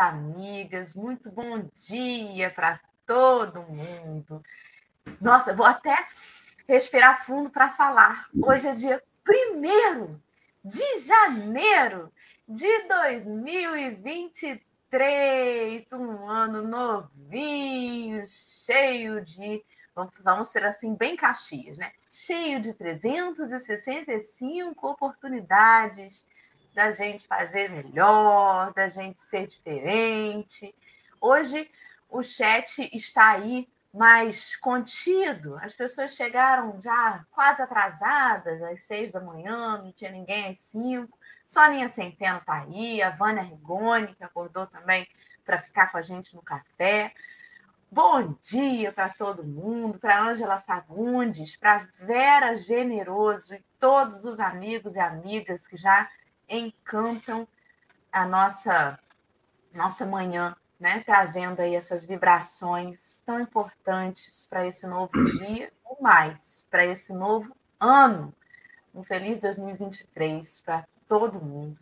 amigas, muito bom dia para todo mundo. Nossa, vou até respirar fundo para falar. Hoje é dia 1 de janeiro de 2023, um ano novinho, cheio de, vamos ser assim, bem caxias, né? Cheio de 365 oportunidades da gente fazer melhor, da gente ser diferente. Hoje o chat está aí mais contido. As pessoas chegaram já quase atrasadas, às seis da manhã, não tinha ninguém às cinco. Soninha Centeno está aí, a Vânia Rigoni, que acordou também para ficar com a gente no café. Bom dia para todo mundo, para Ângela Fagundes, para Vera Generoso e todos os amigos e amigas que já encantam a nossa nossa manhã, né? Trazendo aí essas vibrações tão importantes para esse novo dia e mais para esse novo ano. Um feliz 2023 para todo mundo.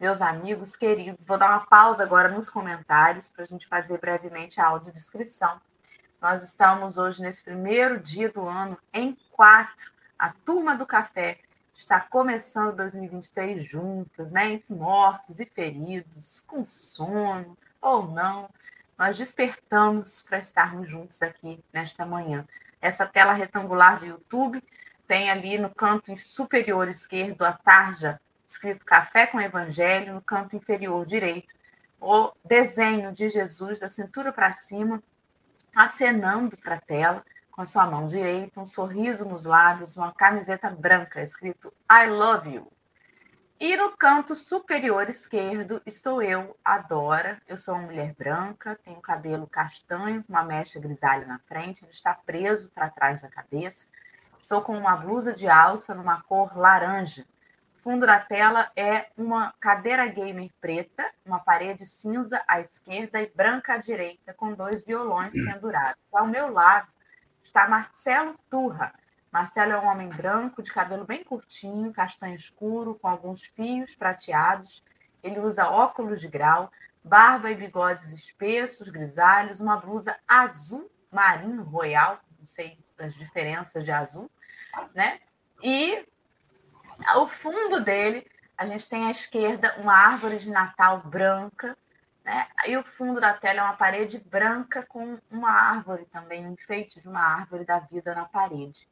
Meus amigos queridos, vou dar uma pausa agora nos comentários para a gente fazer brevemente a audiodescrição. Nós estamos hoje, nesse primeiro dia do ano, em quatro, a turma do café, está começando 2023 juntas, né? Entre mortos e feridos, com sono ou não, nós despertamos para estarmos juntos aqui nesta manhã. Essa tela retangular do YouTube tem ali no canto superior esquerdo a tarja escrito Café com Evangelho, no canto inferior direito, o desenho de Jesus da cintura para cima, acenando para a tela com a sua mão direita, um sorriso nos lábios, uma camiseta branca escrito I love you. E no canto superior esquerdo estou eu, Adora. Eu sou uma mulher branca, tenho cabelo castanho, uma mecha grisalha na frente, ele está preso para trás da cabeça. Estou com uma blusa de alça numa cor laranja. Fundo da tela é uma cadeira gamer preta, uma parede cinza à esquerda e branca à direita, com dois violões pendurados. Ao meu lado está Marcelo Turra. Marcelo é um homem branco, de cabelo bem curtinho, castanho escuro, com alguns fios prateados. Ele usa óculos de grau, barba e bigodes espessos, grisalhos, uma blusa azul marinho royal, não sei as diferenças de azul, né? E ao fundo dele, a gente tem à esquerda uma árvore de Natal branca, né? E o fundo da tela é uma parede branca com uma árvore também, um enfeite de uma árvore da vida na parede.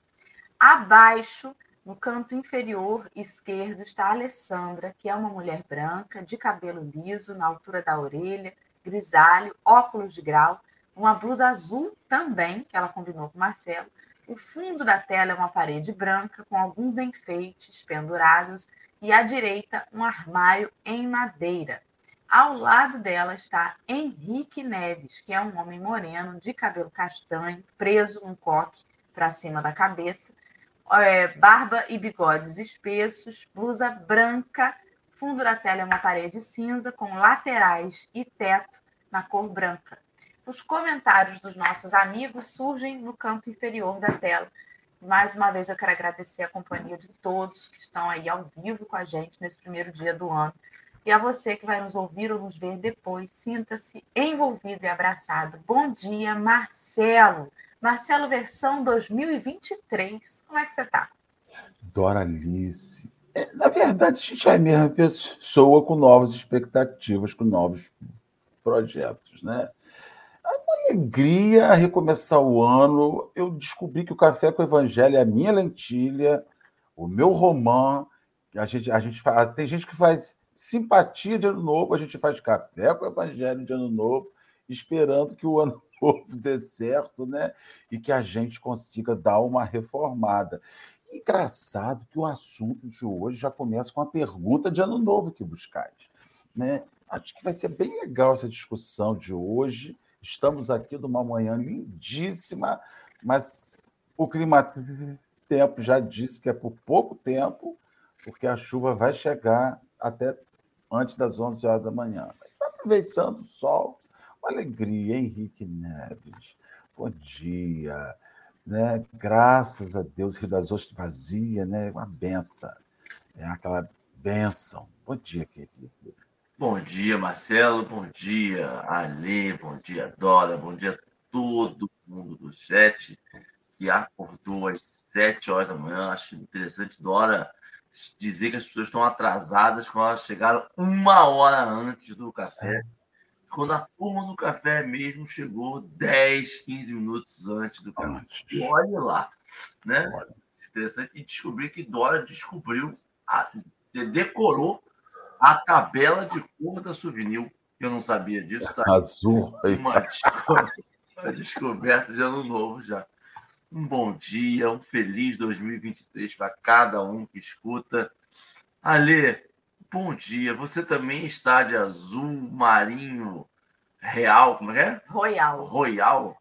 Abaixo, no canto inferior esquerdo, está a Alessandra, que é uma mulher branca, de cabelo liso, na altura da orelha, grisalho, óculos de grau, uma blusa azul também, que ela combinou com Marcelo. O fundo da tela é uma parede branca com alguns enfeites pendurados e à direita um armário em madeira. Ao lado dela está Henrique Neves, que é um homem moreno, de cabelo castanho, preso um coque para cima da cabeça, é, barba e bigodes espessos, blusa branca, fundo da tela é uma parede cinza com laterais e teto na cor branca. Os comentários dos nossos amigos surgem no canto inferior da tela. Mais uma vez eu quero agradecer a companhia de todos que estão aí ao vivo com a gente nesse primeiro dia do ano. E a você que vai nos ouvir ou nos ver depois, sinta-se envolvido e abraçado. Bom dia, Marcelo. Marcelo, versão 2023. Como é que você está? Doralice. É, na verdade, a gente é a mesma pessoa com novas expectativas, com novos projetos, né? É uma alegria recomeçar o ano. Eu descobri que o Café com o Evangelho é a minha lentilha, o meu romã. A gente, a gente faz, tem gente que faz simpatia de ano novo, a gente faz café com o evangelho de ano novo, esperando que o ano novo dê certo, né? E que a gente consiga dar uma reformada. Engraçado que o assunto de hoje já começa com a pergunta de ano novo que buscais, né? Acho que vai ser bem legal essa discussão de hoje. Estamos aqui numa manhã lindíssima, mas o clima tempo já disse que é por pouco tempo, porque a chuva vai chegar até antes das 11 horas da manhã. Aproveitando o sol, uma alegria, Henrique Neves. Bom dia. Né? Graças a Deus, Rio das Ostras vazia, né? uma benção. É aquela benção. Bom dia, querido. Bom dia, Marcelo. Bom dia, Ale. Bom dia, Dora. Bom dia todo mundo do chat que acordou às 7 horas da manhã. Acho interessante, Dora, dizer que as pessoas estão atrasadas quando elas chegaram uma hora antes do café. Quando a turma do café mesmo chegou 10, 15 minutos antes do café. Olha lá. Né? Interessante descobrir que Dora descobriu, a, decorou a tabela de cor da souvenir. Eu não sabia disso. Tá? Azul. Uma descoberta de ano novo já. Um bom dia, um feliz 2023 para cada um que escuta. Alê, bom dia. Você também está de azul marinho real, como é? Royal. Royal?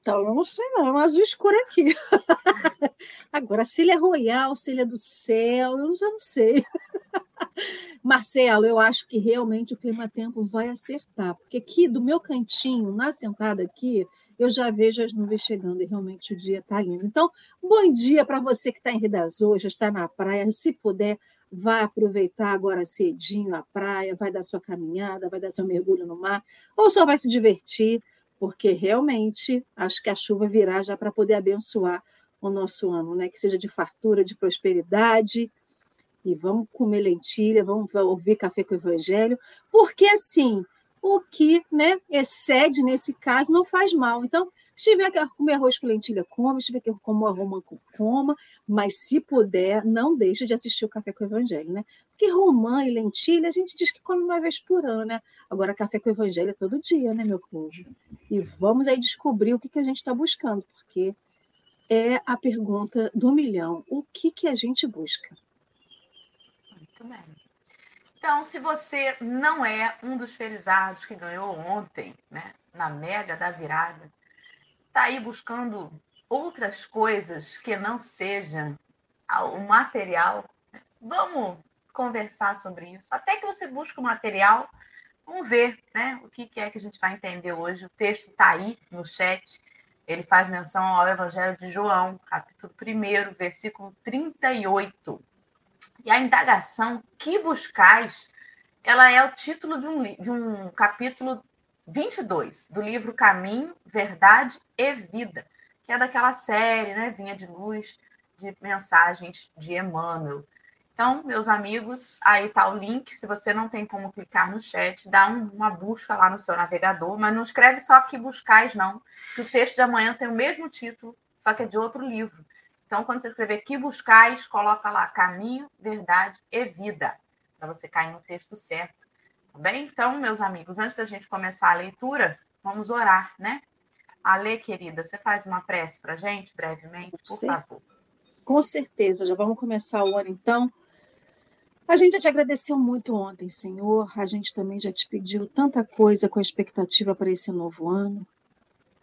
Então, eu não sei não, é um azul escuro aqui. Agora, se ele é royal, se ele é do céu, eu já não sei. Marcelo, eu acho que realmente o clima-tempo vai acertar, porque aqui do meu cantinho, na sentada aqui, eu já vejo as nuvens chegando e realmente o dia está lindo. Então, bom dia para você que está em das Ostras, está na praia, se puder, vá aproveitar agora cedinho a praia, vai dar sua caminhada, vai dar seu mergulho no mar, ou só vai se divertir, porque realmente acho que a chuva virá já para poder abençoar o nosso ano, né? Que seja de fartura, de prosperidade, e vamos comer lentilha, vamos ouvir café com o evangelho, porque assim, o que né, excede nesse caso não faz mal. Então, se tiver que comer arroz com lentilha, coma, se tiver que comer romã, coma, mas se puder, não deixe de assistir o Café com o Evangelho, né? Porque romã e lentilha a gente diz que come uma vez por ano, né? Agora, Café com o Evangelho é todo dia, né, meu povo? E vamos aí descobrir o que, que a gente está buscando, porque é a pergunta do milhão: o que, que a gente busca? Muito bem. Então, se você não é um dos felizados que ganhou ontem, né, na mega da virada, está aí buscando outras coisas que não sejam o material, né, vamos conversar sobre isso. Até que você busque o material, vamos ver né, o que é que a gente vai entender hoje. O texto está aí no chat. Ele faz menção ao Evangelho de João, capítulo 1, versículo 38. E a indagação que buscais, ela é o título de um, de um capítulo 22 do livro Caminho, Verdade e Vida, que é daquela série, né, Vinha de Luz, de mensagens de Emmanuel. Então, meus amigos, aí está o link. Se você não tem como clicar no chat, dá um, uma busca lá no seu navegador, mas não escreve só que buscais, não, que o texto de amanhã tem o mesmo título, só que é de outro livro. Então, quando você escrever que buscais, coloca lá caminho, verdade e vida, para você cair no texto certo. Tá bem? Então, meus amigos, antes da gente começar a leitura, vamos orar, né? Ale, querida, você faz uma prece para a gente, brevemente, por Sim. favor. Com certeza, já vamos começar o ano então. A gente já te agradeceu muito ontem, Senhor. A gente também já te pediu tanta coisa com a expectativa para esse novo ano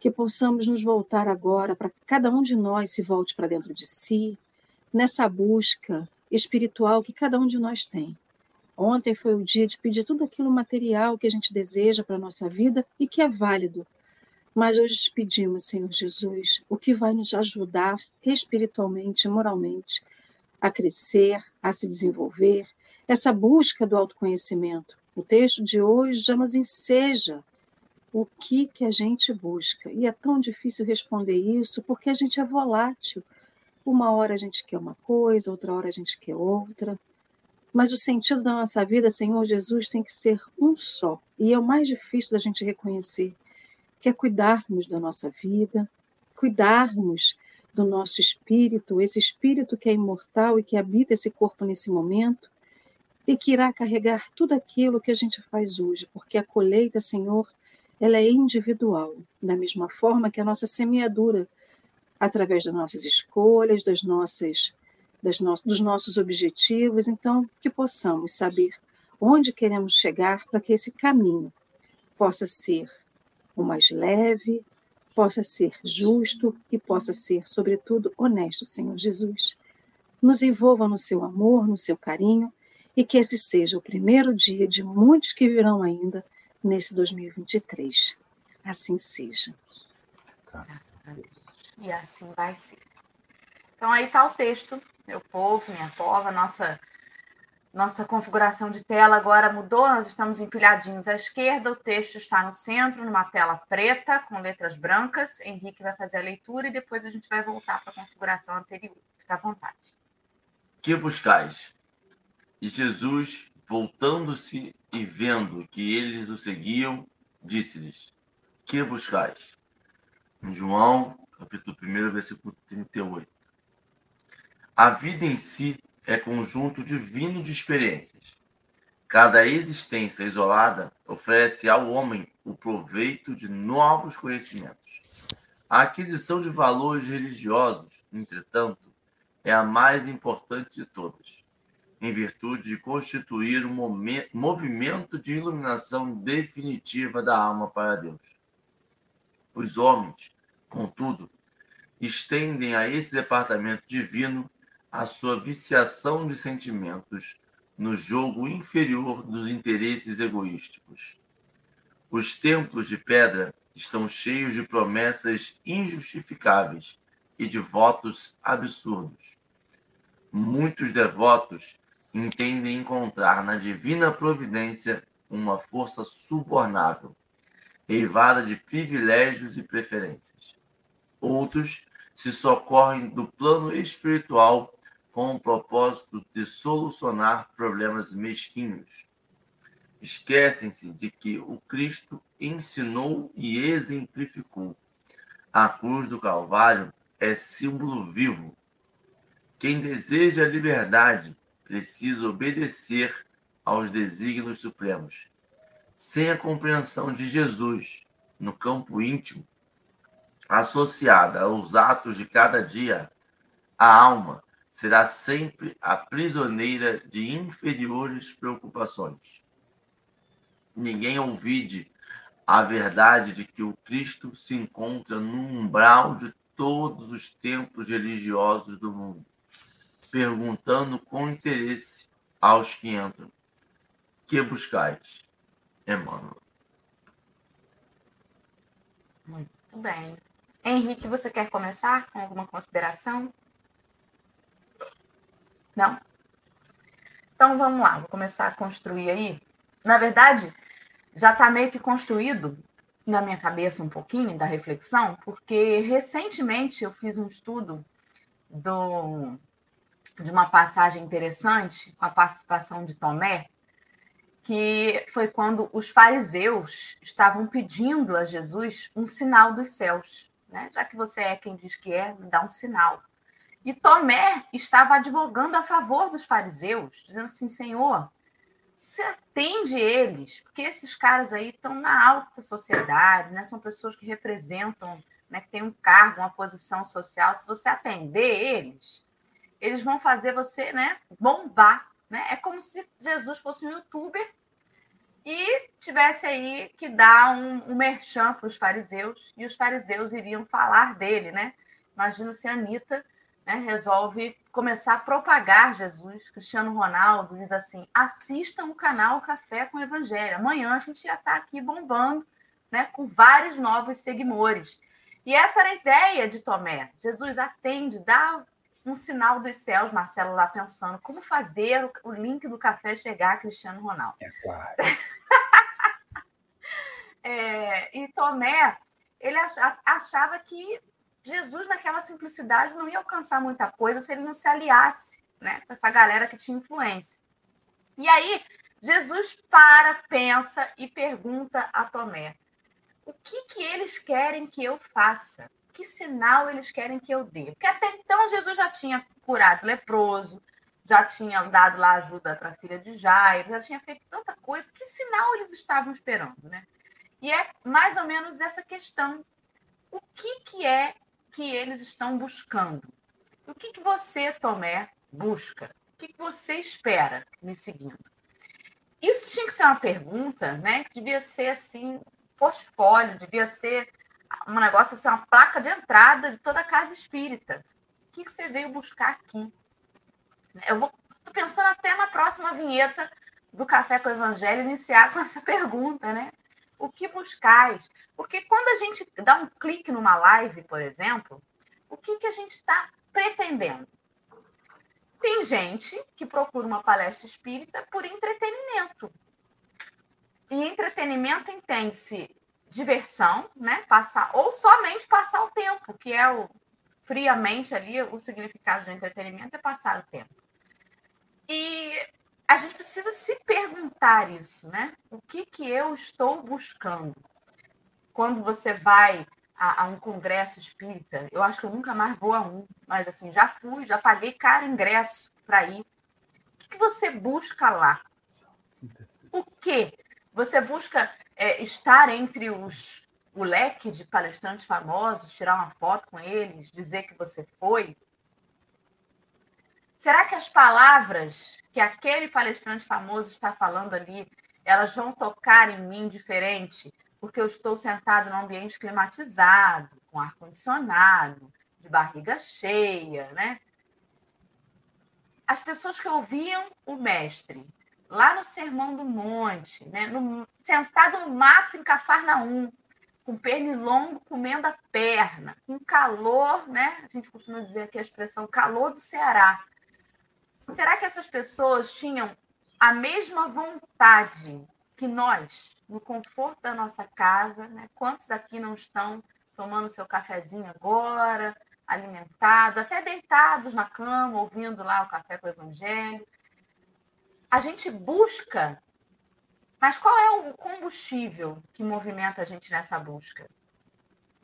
que possamos nos voltar agora para cada um de nós se volte para dentro de si, nessa busca espiritual que cada um de nós tem. Ontem foi o dia de pedir tudo aquilo material que a gente deseja para a nossa vida e que é válido. Mas hoje pedimos, Senhor Jesus, o que vai nos ajudar espiritualmente, moralmente, a crescer, a se desenvolver, essa busca do autoconhecimento. O texto de hoje já nos enseja o que que a gente busca. E é tão difícil responder isso porque a gente é volátil. Uma hora a gente quer uma coisa, outra hora a gente quer outra. Mas o sentido da nossa vida, Senhor Jesus, tem que ser um só. E é o mais difícil da gente reconhecer, que é cuidarmos da nossa vida, cuidarmos do nosso espírito, esse espírito que é imortal e que habita esse corpo nesse momento, e que irá carregar tudo aquilo que a gente faz hoje, porque a colheita, Senhor, ela é individual, da mesma forma que a nossa semeadura, através das nossas escolhas, das nossas, das no, dos nossos objetivos, então que possamos saber onde queremos chegar para que esse caminho possa ser o mais leve, possa ser justo e possa ser, sobretudo, honesto, Senhor Jesus. Nos envolva no seu amor, no seu carinho, e que esse seja o primeiro dia de muitos que virão ainda nesse 2023. Assim seja. E assim vai ser. Então aí está o texto, meu povo, minha pova, nossa Nossa configuração de tela agora mudou, nós estamos empilhadinhos à esquerda, o texto está no centro, numa tela preta, com letras brancas. Henrique vai fazer a leitura e depois a gente vai voltar para a configuração anterior. Fica à vontade. Que buscais? E Jesus, voltando-se e vendo que eles o seguiam, disse-lhes: Que buscais? Em João, capítulo 1, versículo 38. A vida em si é conjunto divino de experiências. Cada existência isolada oferece ao homem o proveito de novos conhecimentos. A aquisição de valores religiosos, entretanto, é a mais importante de todas, em virtude de constituir um movimento de iluminação definitiva da alma para Deus. Os homens, contudo, estendem a esse departamento divino a sua viciação de sentimentos no jogo inferior dos interesses egoísticos. Os templos de pedra estão cheios de promessas injustificáveis e de votos absurdos. Muitos devotos entendem encontrar na divina providência uma força subornável, eivada de privilégios e preferências. Outros se socorrem do plano espiritual com o propósito de solucionar problemas mesquinhos. Esquecem-se de que o Cristo ensinou e exemplificou. A cruz do Calvário é símbolo vivo. Quem deseja a liberdade precisa obedecer aos desígnios supremos. Sem a compreensão de Jesus no campo íntimo, associada aos atos de cada dia, a alma será sempre a prisioneira de inferiores preocupações. Ninguém ouvide a verdade de que o Cristo se encontra no umbral de todos os templos religiosos do mundo, perguntando com interesse aos que entram: Que buscais? Emmanuel. Muito bem. Henrique, você quer começar com alguma consideração? Não? Então vamos lá, vou começar a construir aí. Na verdade, já está meio que construído na minha cabeça um pouquinho da reflexão, porque recentemente eu fiz um estudo do, de uma passagem interessante com a participação de Tomé, que foi quando os fariseus estavam pedindo a Jesus um sinal dos céus. Né? Já que você é quem diz que é, me dá um sinal. E Tomé estava advogando a favor dos fariseus, dizendo assim: Senhor, se atende eles, porque esses caras aí estão na alta sociedade, né? são pessoas que representam, né? que têm um cargo, uma posição social. Se você atender eles, eles vão fazer você né? bombar. Né? É como se Jesus fosse um youtuber e tivesse aí que dar um, um merchan para os fariseus, e os fariseus iriam falar dele. Né? Imagina se a Anitta né, resolve começar a propagar Jesus. Cristiano Ronaldo diz assim: assistam o canal Café com Evangelho. Amanhã a gente já está aqui bombando, né, com vários novos seguidores. E essa era a ideia de Tomé. Jesus atende, dá um sinal dos céus, Marcelo lá pensando como fazer o link do café chegar a Cristiano Ronaldo. É claro. é, e Tomé, ele achava que Jesus, naquela simplicidade, não ia alcançar muita coisa se ele não se aliasse né, com essa galera que tinha influência. E aí, Jesus para, pensa e pergunta a Tomé: o que, que eles querem que eu faça? Que sinal eles querem que eu dê? Porque até então Jesus já tinha curado leproso, já tinha dado lá ajuda para a filha de Jairo, já tinha feito tanta coisa. Que sinal eles estavam esperando, né? E é mais ou menos essa questão. O que, que é que eles estão buscando. O que, que você, Tomé, busca? O que, que você espera me seguindo? Isso tinha que ser uma pergunta, né? Devia ser assim, portfólio, devia ser um negócio assim, uma placa de entrada de toda a casa espírita. O que, você veio buscar aqui? Eu vou pensando até na próxima vinheta do Café com o Evangelho iniciar com essa pergunta, né? o que buscais? Porque quando a gente dá um clique numa live, por exemplo, o que, que a gente está pretendendo? Tem gente que procura uma palestra espírita por entretenimento. E entretenimento entende-se diversão, né? Passar ou somente passar o tempo, que é o friamente ali o significado de entretenimento é passar o tempo. E a gente precisa se perguntar isso, né? O que que eu estou buscando? Quando você vai a, a, um congresso espírita, eu acho que eu nunca mais vou a um, mas assim, já fui, já paguei caro ingresso para ir. O que, que você busca lá? O que? Você busca é, estar entre os o leque de palestrantes famosos, tirar uma foto com eles, dizer que você foi? Será que as palavras que aquele palestrante famoso está falando ali, elas vão tocar em mim diferente, porque eu estou sentado num ambiente climatizado, com ar condicionado, de barriga cheia, né? As pessoas que ouviam o mestre lá no Sermão do Monte, né, no, sentado no mato em Cafarnaum, com pernilongo comendo a perna, com calor, né? A gente costuma dizer aqui a expressão calor do Ceará. Será que essas pessoas tinham a mesma vontade que nós, no conforto da nossa casa, né? Quantos aqui não estão tomando seu cafezinho agora, alimentados, até deitados na cama, ouvindo lá o café com o evangelho? A gente busca mas qual é o combustível que movimenta a gente nessa busca?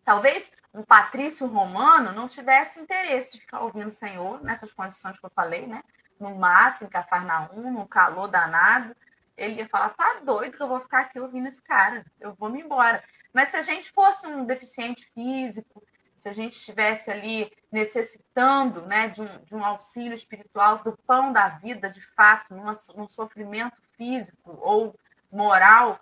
Talvez um patrício romano não tivesse interesse de ficar ouvindo o Senhor nessas condições que eu falei, né? No mato, em Cafarnaum, no calor danado. Ele ia falar: tá doido que eu vou ficar aqui ouvindo esse cara, eu vou me embora. Mas se a gente fosse um deficiente físico, se a gente estivesse ali necessitando né, de, um, de um auxílio espiritual, do pão da vida, de fato, numa, num sofrimento físico ou moral,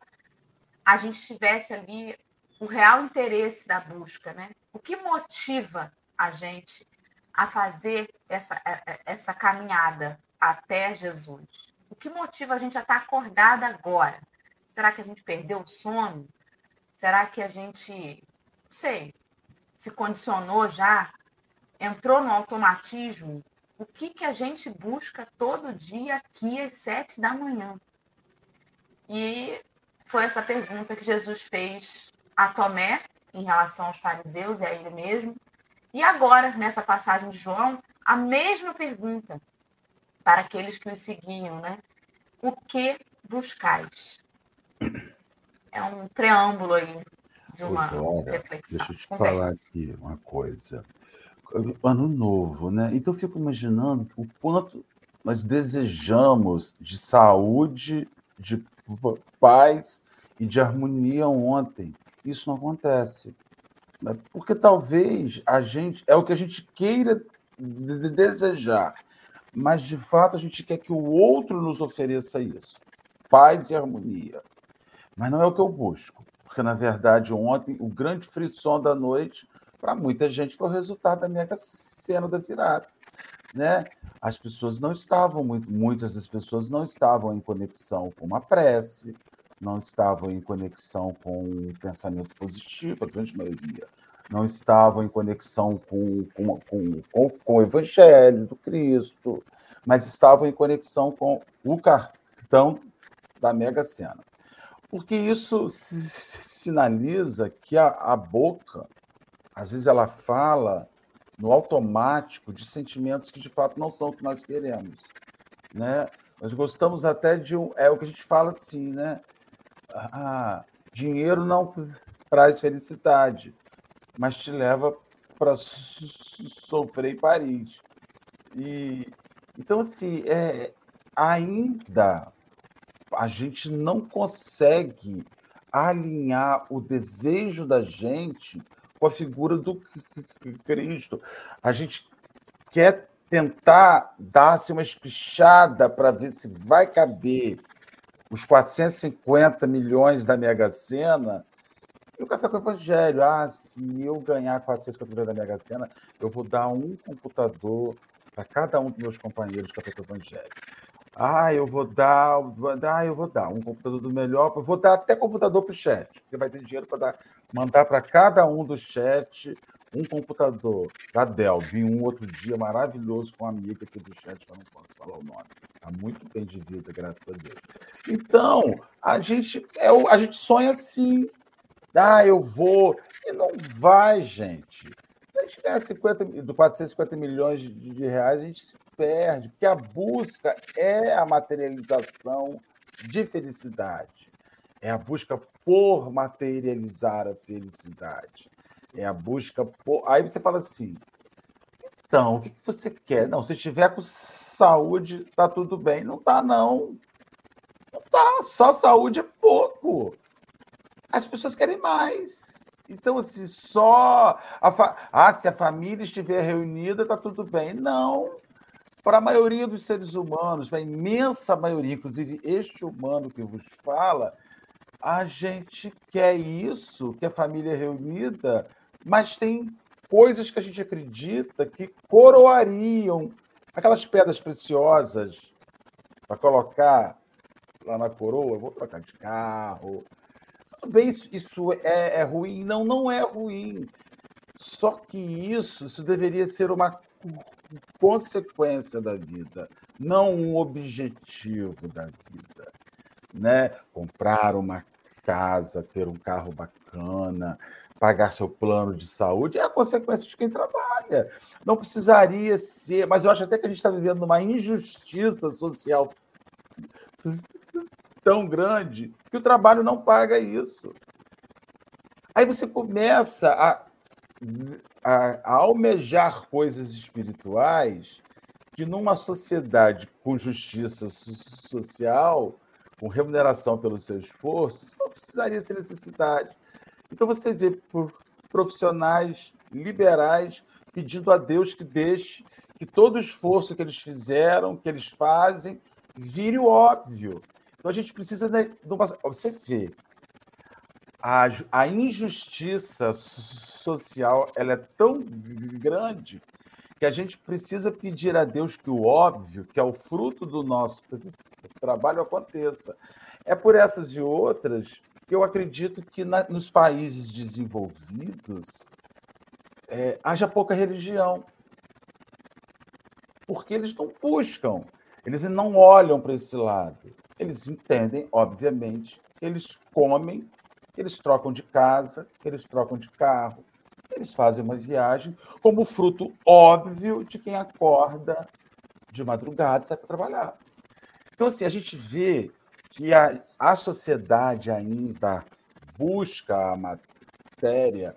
a gente tivesse ali o real interesse da busca, né? O que motiva a gente a fazer essa, é, é, essa caminhada até Jesus? O que motiva a gente a estar acordada agora? Será que a gente perdeu o sono? Será que a gente, não sei, se condicionou já? Entrou no automatismo? O que, que a gente busca todo dia aqui às sete da manhã? E foi essa pergunta que Jesus fez a Tomé em relação aos fariseus e a ele mesmo. E agora, nessa passagem de João, a mesma pergunta para aqueles que o seguiam, né? O que buscais? É um preâmbulo aí de uma Agora, reflexão. Deixa eu te falar aqui uma coisa. Ano novo, né? Então eu fico imaginando o quanto nós desejamos de saúde, de paz e de harmonia ontem. Isso não acontece. Né? Porque talvez a gente. É o que a gente queira desejar. Mas, de fato, a gente quer que o outro nos ofereça isso. Paz e harmonia. Mas não é o que eu busco. Na verdade, ontem, o grande frisson da noite, para muita gente, foi o resultado da mega cena da virada. Né? as pessoas não estavam muito, muitas das pessoas não estavam em conexão com uma prece, não estavam em conexão com o pensamento positivo, a grande maioria, não estavam em conexão com, com, com, com, com o Evangelho do Cristo, mas estavam em conexão com o cartão da Mega Sena. Porque isso sinaliza que a, a boca, às vezes, ela fala no automático de sentimentos que de fato não são o que nós queremos, né? Nós gostamos até de um, é o que a gente fala assim, né? Ah, dinheiro não traz felicidade, mas te leva para sofrer em Paris. E então assim, é, ainda a gente não consegue alinhar o desejo da gente com a figura do Cristo. A gente quer tentar dar-se uma espichada para ver se vai caber os 450 milhões da Mega Sena. E o Café com o Evangelho, ah, se eu ganhar 450 milhões da Mega Sena, eu vou dar um computador para cada um dos meus companheiros do Café com o Evangelho. Ah, eu vou dar, ah, eu vou dar um computador do melhor, vou dar até computador para o chat, porque vai ter dinheiro para mandar para cada um do chat um computador da Dell. Vi um outro dia maravilhoso com uma amiga aqui do chat, que eu não posso falar o nome. Está muito bem de vida, graças a Deus. Então, a gente, é, a gente sonha assim. Ah, eu vou. E não vai, gente. Gente ganhar 50, 450 milhões de, de reais, a gente se perde, porque a busca é a materialização de felicidade. É a busca por materializar a felicidade. É a busca por. Aí você fala assim: então, o que você quer? Não, se tiver com saúde, tá tudo bem. Não tá, não. Não tá. Só saúde é pouco. As pessoas querem mais. Então, assim, só. Fa... Ah, se a família estiver reunida, tá tudo bem. Não. Para a maioria dos seres humanos, para a imensa maioria, inclusive este humano que vos fala, a gente quer isso, que a família é reunida, mas tem coisas que a gente acredita que coroariam aquelas pedras preciosas para colocar lá na coroa. vou trocar de carro. Tudo bem, isso, isso é, é ruim? Não, não é ruim. Só que isso, isso deveria ser uma consequência da vida, não um objetivo da vida. Né? Comprar uma casa, ter um carro bacana, pagar seu plano de saúde é a consequência de quem trabalha. Não precisaria ser, mas eu acho até que a gente está vivendo uma injustiça social tão grande que o trabalho não paga isso. Aí você começa a a, a almejar coisas espirituais que numa sociedade com justiça social, com remuneração pelo seu esforço, isso não precisaria ser necessidade. Então você vê profissionais liberais pedindo a Deus que deixe que todo o esforço que eles fizeram, que eles fazem, vire o óbvio. Então a gente precisa de. Você vê, a, a injustiça social ela é tão grande que a gente precisa pedir a Deus que o óbvio, que é o fruto do nosso trabalho, aconteça. É por essas e outras que eu acredito que na, nos países desenvolvidos é, haja pouca religião. Porque eles não buscam, eles não olham para esse lado. Eles entendem, obviamente, que eles comem eles trocam de casa, eles trocam de carro, eles fazem uma viagem como fruto óbvio de quem acorda de madrugada e sai para trabalhar. Então, assim, a gente vê que a, a sociedade ainda busca a matéria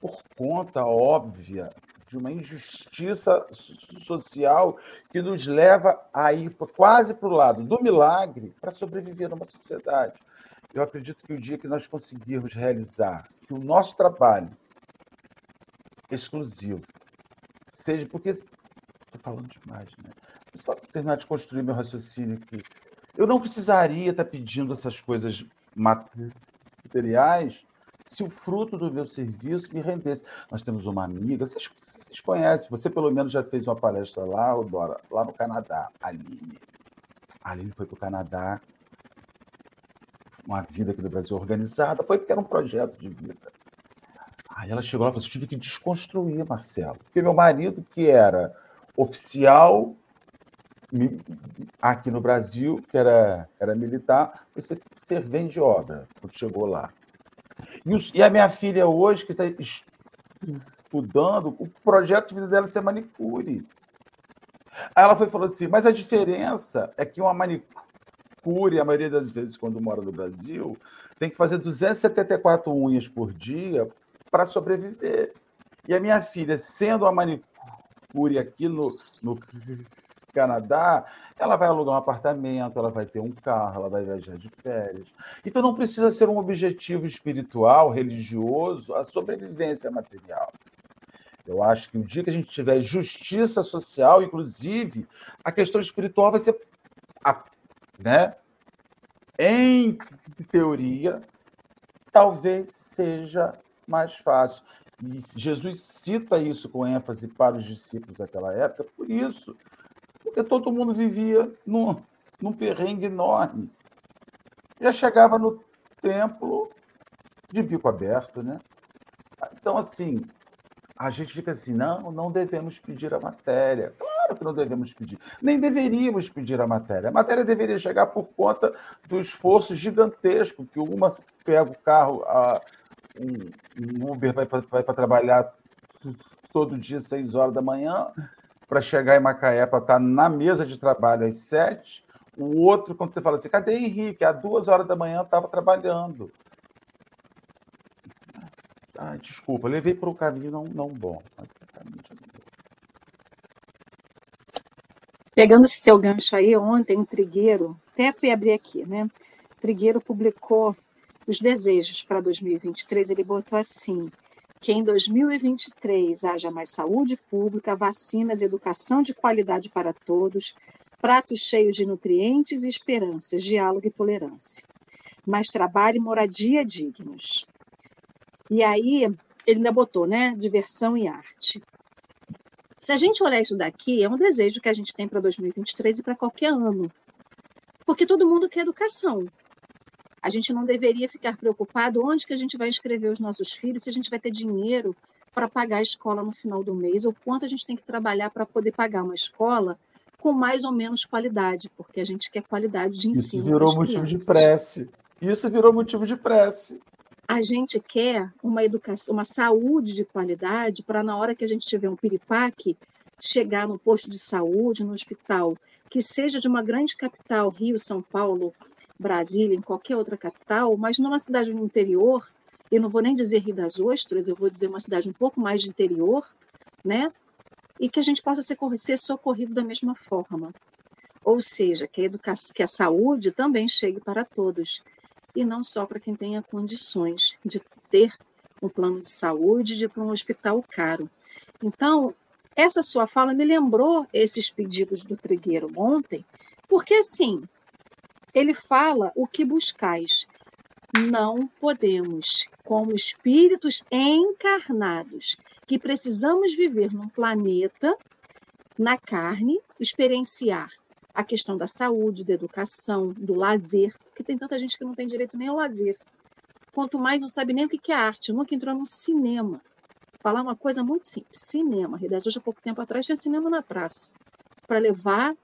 por conta óbvia de uma injustiça social que nos leva a ir quase para o lado do milagre para sobreviver numa sociedade eu acredito que o dia que nós conseguirmos realizar que o nosso trabalho exclusivo seja porque estou falando demais, né? Só terminar de construir meu raciocínio aqui, eu não precisaria estar pedindo essas coisas materiais se o fruto do meu serviço me rendesse. Nós temos uma amiga, vocês, vocês conhecem, você pelo menos já fez uma palestra lá, Dora, lá no Canadá, Aline. Aline foi para o Canadá uma vida aqui no Brasil organizada, foi porque era um projeto de vida. Aí ela chegou lá e falou: assim, tive que desconstruir, Marcelo. Porque meu marido, que era oficial aqui no Brasil, que era, era militar, foi ser servente de obra quando chegou lá. E, os, e a minha filha hoje, que está estudando, o projeto de vida dela é ser manicure. Aí ela foi falou assim: mas a diferença é que uma manicure a maioria das vezes, quando mora no Brasil, tem que fazer 274 unhas por dia para sobreviver. E a minha filha, sendo uma manicure aqui no, no Canadá, ela vai alugar um apartamento, ela vai ter um carro, ela vai viajar de férias. Então não precisa ser um objetivo espiritual, religioso, a sobrevivência material. Eu acho que o dia que a gente tiver justiça social, inclusive, a questão espiritual vai ser né? Em teoria, talvez seja mais fácil. E Jesus cita isso com ênfase para os discípulos daquela época, por isso, porque todo mundo vivia num, num perrengue enorme. Já chegava no templo de bico aberto, né? Então, assim, a gente fica assim, não, não devemos pedir a matéria. Claro que não devemos pedir. Nem deveríamos pedir a matéria. A matéria deveria chegar por conta do esforço gigantesco que uma pega o carro, a, um, um Uber vai para trabalhar todo dia, seis horas da manhã, para chegar em Macaé para estar tá na mesa de trabalho às sete. O outro, quando você fala assim, cadê Henrique? Às duas horas da manhã estava trabalhando. Ah, desculpa, levei para o caminho não, não bom. Caminho Pegando esse teu gancho aí, ontem o Trigueiro, até fui abrir aqui, né? O Trigueiro publicou os desejos para 2023. Ele botou assim: que em 2023 haja mais saúde pública, vacinas, educação de qualidade para todos, pratos cheios de nutrientes e esperanças, diálogo e tolerância. Mais trabalho e moradia dignos. E aí, ele ainda botou, né? Diversão e arte. Se a gente olhar isso daqui, é um desejo que a gente tem para 2023 e para qualquer ano. Porque todo mundo quer educação. A gente não deveria ficar preocupado onde que a gente vai inscrever os nossos filhos, se a gente vai ter dinheiro para pagar a escola no final do mês, ou quanto a gente tem que trabalhar para poder pagar uma escola com mais ou menos qualidade, porque a gente quer qualidade de ensino. Isso virou motivo crianças. de prece. Isso virou motivo de prece a gente quer uma educação, uma saúde de qualidade para na hora que a gente tiver um piripaque, chegar no posto de saúde, no hospital, que seja de uma grande capital, Rio, São Paulo, Brasília, em qualquer outra capital, mas numa cidade no interior, eu não vou nem dizer Rio das Ostras, eu vou dizer uma cidade um pouco mais de interior, né? E que a gente possa ser, ser socorrido da mesma forma. Ou seja, que a, educação, que a saúde também chegue para todos e não só para quem tenha condições de ter um plano de saúde, de ir para um hospital caro. Então, essa sua fala me lembrou esses pedidos do Trigueiro ontem, porque assim, ele fala o que buscais. Não podemos, como espíritos encarnados, que precisamos viver num planeta, na carne, experienciar a questão da saúde, da educação, do lazer, porque tem tanta gente que não tem direito nem ao lazer. Quanto mais não sabe nem o que é arte, nunca entrou num cinema. Falar uma coisa muito simples: cinema. Aliás, hoje há pouco tempo atrás tinha cinema na praça para levar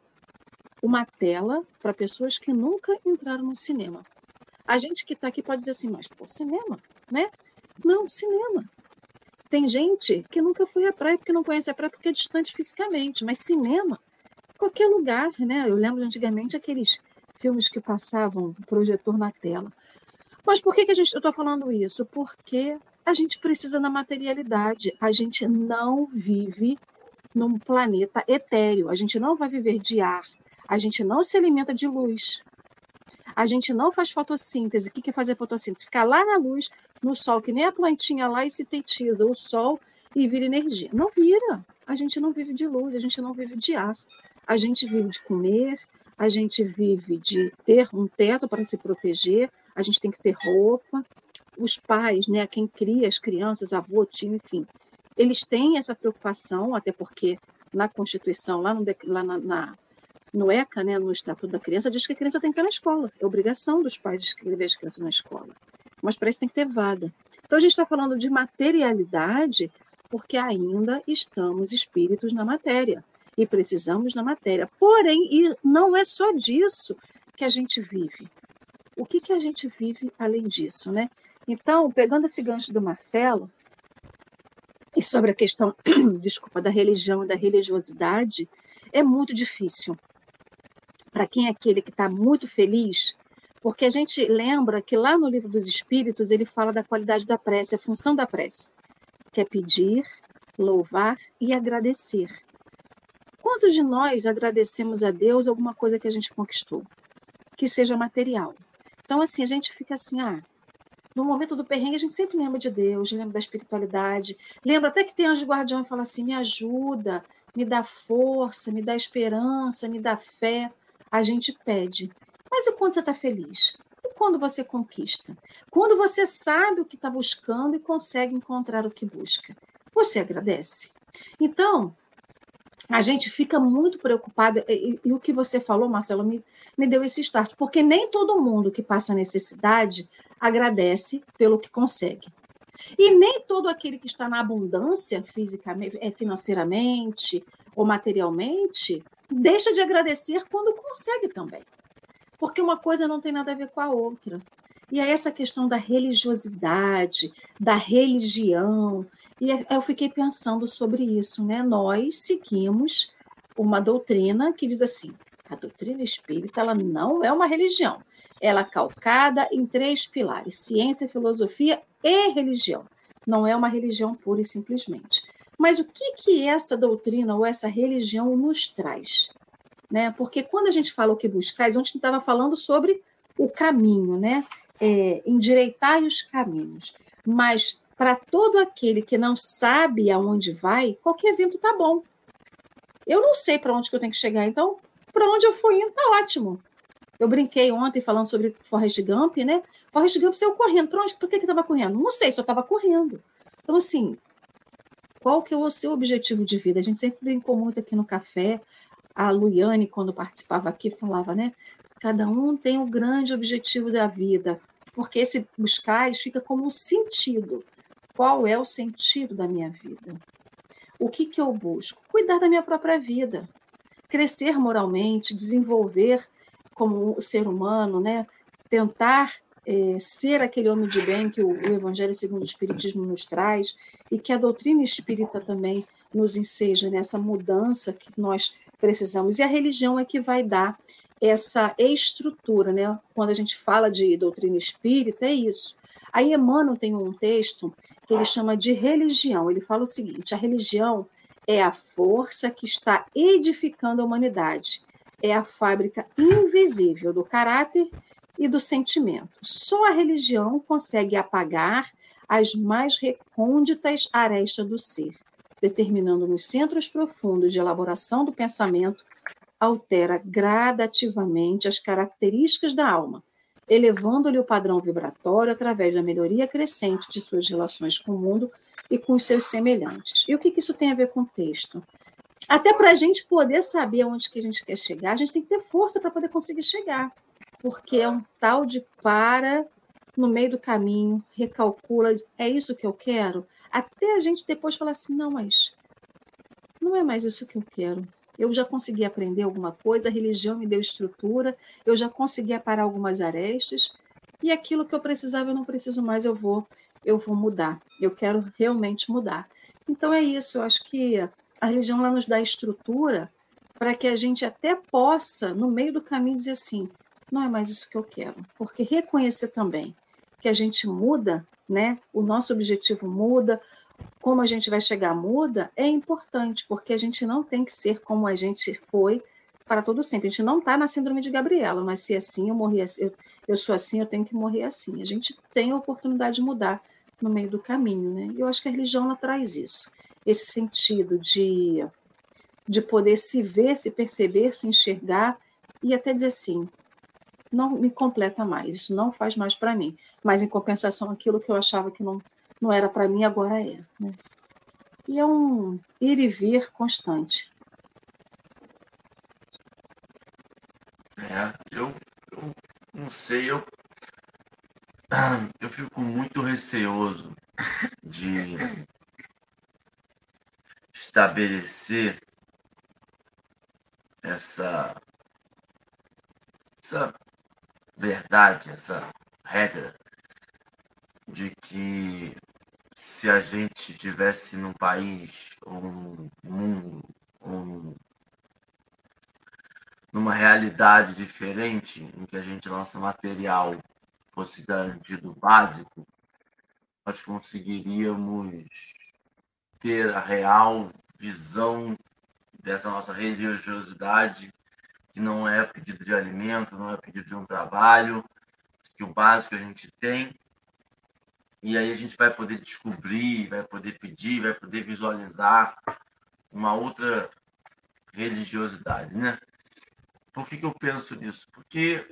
uma tela para pessoas que nunca entraram no cinema. A gente que está aqui pode dizer assim, mas pô, cinema, né? Não, cinema. Tem gente que nunca foi à praia porque não conhece a praia porque é distante fisicamente, mas cinema qualquer lugar, né? Eu lembro antigamente aqueles filmes que passavam projetor na tela. Mas por que, que a gente, eu estou falando isso? Porque a gente precisa da materialidade. A gente não vive num planeta etéreo. A gente não vai viver de ar. A gente não se alimenta de luz. A gente não faz fotossíntese. O que é fazer fotossíntese? Ficar lá na luz, no sol, que nem a plantinha lá e sintetiza o sol e vira energia. Não vira. A gente não vive de luz, a gente não vive de ar. A gente vive de comer, a gente vive de ter um teto para se proteger, a gente tem que ter roupa. Os pais, né, quem cria as crianças, avô, tio, enfim, eles têm essa preocupação, até porque na Constituição, lá no, lá na, na no ECA, né, no Estatuto da Criança, diz que a criança tem que ir na escola. É obrigação dos pais escrever as crianças na escola. Mas para isso tem que ter vaga. Então a gente está falando de materialidade porque ainda estamos espíritos na matéria e precisamos da matéria. Porém, e não é só disso que a gente vive. O que, que a gente vive além disso, né? Então, pegando esse gancho do Marcelo, e sobre a questão, desculpa, da religião e da religiosidade, é muito difícil. Para quem é aquele que está muito feliz, porque a gente lembra que lá no livro dos Espíritos ele fala da qualidade da prece, a função da prece, que é pedir, louvar e agradecer. Quantos de nós agradecemos a Deus alguma coisa que a gente conquistou? Que seja material. Então, assim, a gente fica assim, ah, no momento do perrengue, a gente sempre lembra de Deus, lembra da espiritualidade, lembra até que tem anjo guardião e fala assim: me ajuda, me dá força, me dá esperança, me dá fé. A gente pede. Mas e quando você está feliz? E quando você conquista? Quando você sabe o que está buscando e consegue encontrar o que busca? Você agradece? Então, a gente fica muito preocupada, e, e, o que você falou, Marcelo, me, me deu esse start, porque nem todo mundo que passa necessidade agradece pelo que consegue. E nem todo aquele que está na abundância fisicamente, é, financeiramente ou materialmente deixa de agradecer quando consegue também. Porque uma coisa não tem nada a ver com a outra. E é essa questão da religiosidade, da religião. E é, eu fiquei pensando sobre isso, né? Nós seguimos uma doutrina que diz assim: a doutrina espírita ela não é uma religião. Ela é calcada em três pilares: ciência, filosofia e religião. Não é uma religião pura e simplesmente. Mas o que, que essa doutrina ou essa religião nos traz? Né? Porque quando a gente fala o que buscais, ontem estava falando sobre o caminho, né? é, endireitar os caminhos. Mas para todo aquele que não sabe aonde vai, qualquer vento tá bom. Eu não sei para onde que eu tenho que chegar, então para onde eu fui indo tá ótimo. Eu brinquei ontem falando sobre Forrest Gump, né? Forrest Gump saiu correndo. Para onde? Por que que estava correndo? Não sei, só estava correndo. Então, assim, qual que é o seu objetivo de vida? A gente sempre brincou muito aqui no café. A Luiane, quando participava aqui, falava, né? Cada um tem um grande objetivo da vida porque esse buscais fica como um sentido. Qual é o sentido da minha vida? O que, que eu busco? Cuidar da minha própria vida, crescer moralmente, desenvolver como ser humano, né? tentar é, ser aquele homem de bem que o, o Evangelho segundo o Espiritismo nos traz e que a doutrina espírita também nos enseja nessa mudança que nós precisamos. E a religião é que vai dar essa estrutura, né? Quando a gente fala de doutrina espírita, é isso. Aí Emmanuel tem um texto que ele chama de religião. Ele fala o seguinte: a religião é a força que está edificando a humanidade. É a fábrica invisível do caráter e do sentimento. Só a religião consegue apagar as mais recônditas arestas do ser, determinando nos centros profundos de elaboração do pensamento altera gradativamente as características da alma, elevando-lhe o padrão vibratório através da melhoria crescente de suas relações com o mundo e com os seus semelhantes. E o que, isso tem a ver com o texto? Até para a gente poder saber aonde que a gente quer chegar, a gente tem que ter força para poder conseguir chegar, porque é um tal de para no meio do caminho, recalcula, é isso que eu quero, até a gente depois falar assim, não, mas não é mais isso que eu quero eu já consegui aprender alguma coisa, a religião me deu estrutura, eu já consegui aparar algumas arestas, e aquilo que eu precisava eu não preciso mais, eu vou, eu vou mudar. Eu quero realmente mudar. Então é isso, eu acho que a religião lá nos dá estrutura para que a gente até possa, no meio do caminho, dizer assim: não é mais isso que eu quero. Porque reconhecer também que a gente muda, né? O nosso objetivo muda, como a gente vai chegar muda é importante, porque a gente não tem que ser como a gente foi para todo sempre. A gente não está na síndrome de Gabriela, mas se assim, eu morri assim, eu, eu sou assim, eu tenho que morrer assim. A gente tem a oportunidade de mudar no meio do caminho, né? E eu acho que a religião ela traz isso, esse sentido de de poder se ver, se perceber, se enxergar e até dizer assim, não me completa mais, isso não faz mais para mim. Mas em compensação, aquilo que eu achava que não não era para mim, agora é. Né? E é um ir e vir constante. É, eu, eu não sei, eu, eu fico muito receoso de estabelecer essa, essa verdade, essa regra de que se a gente tivesse num país ou num mundo ou numa realidade diferente em que a gente nosso material fosse garantido básico, nós conseguiríamos ter a real visão dessa nossa religiosidade que não é pedido de alimento, não é pedido de um trabalho, que o básico a gente tem e aí a gente vai poder descobrir, vai poder pedir, vai poder visualizar uma outra religiosidade, né? Por que, que eu penso nisso? Porque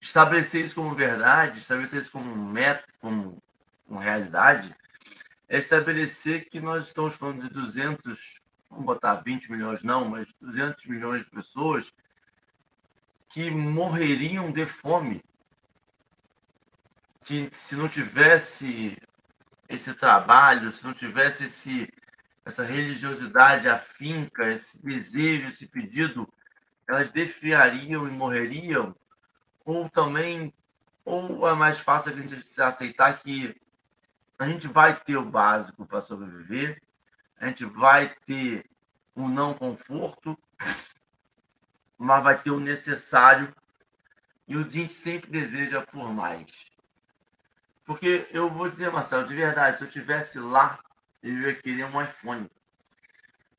estabelecer isso como verdade, estabelecer isso como um método, como uma realidade, é estabelecer que nós estamos falando de 200 vamos botar 20 milhões não, mas 200 milhões de pessoas que morreriam de fome, que se não tivesse esse trabalho, se não tivesse esse, essa religiosidade afinca, esse desejo, esse pedido, elas defiariam e morreriam, ou também, ou é mais fácil a gente aceitar que a gente vai ter o básico para sobreviver, a gente vai ter um não conforto, mas vai ter o necessário e o gente sempre deseja por mais. Porque eu vou dizer, Marcelo, de verdade, se eu tivesse lá, eu ia querer um iPhone.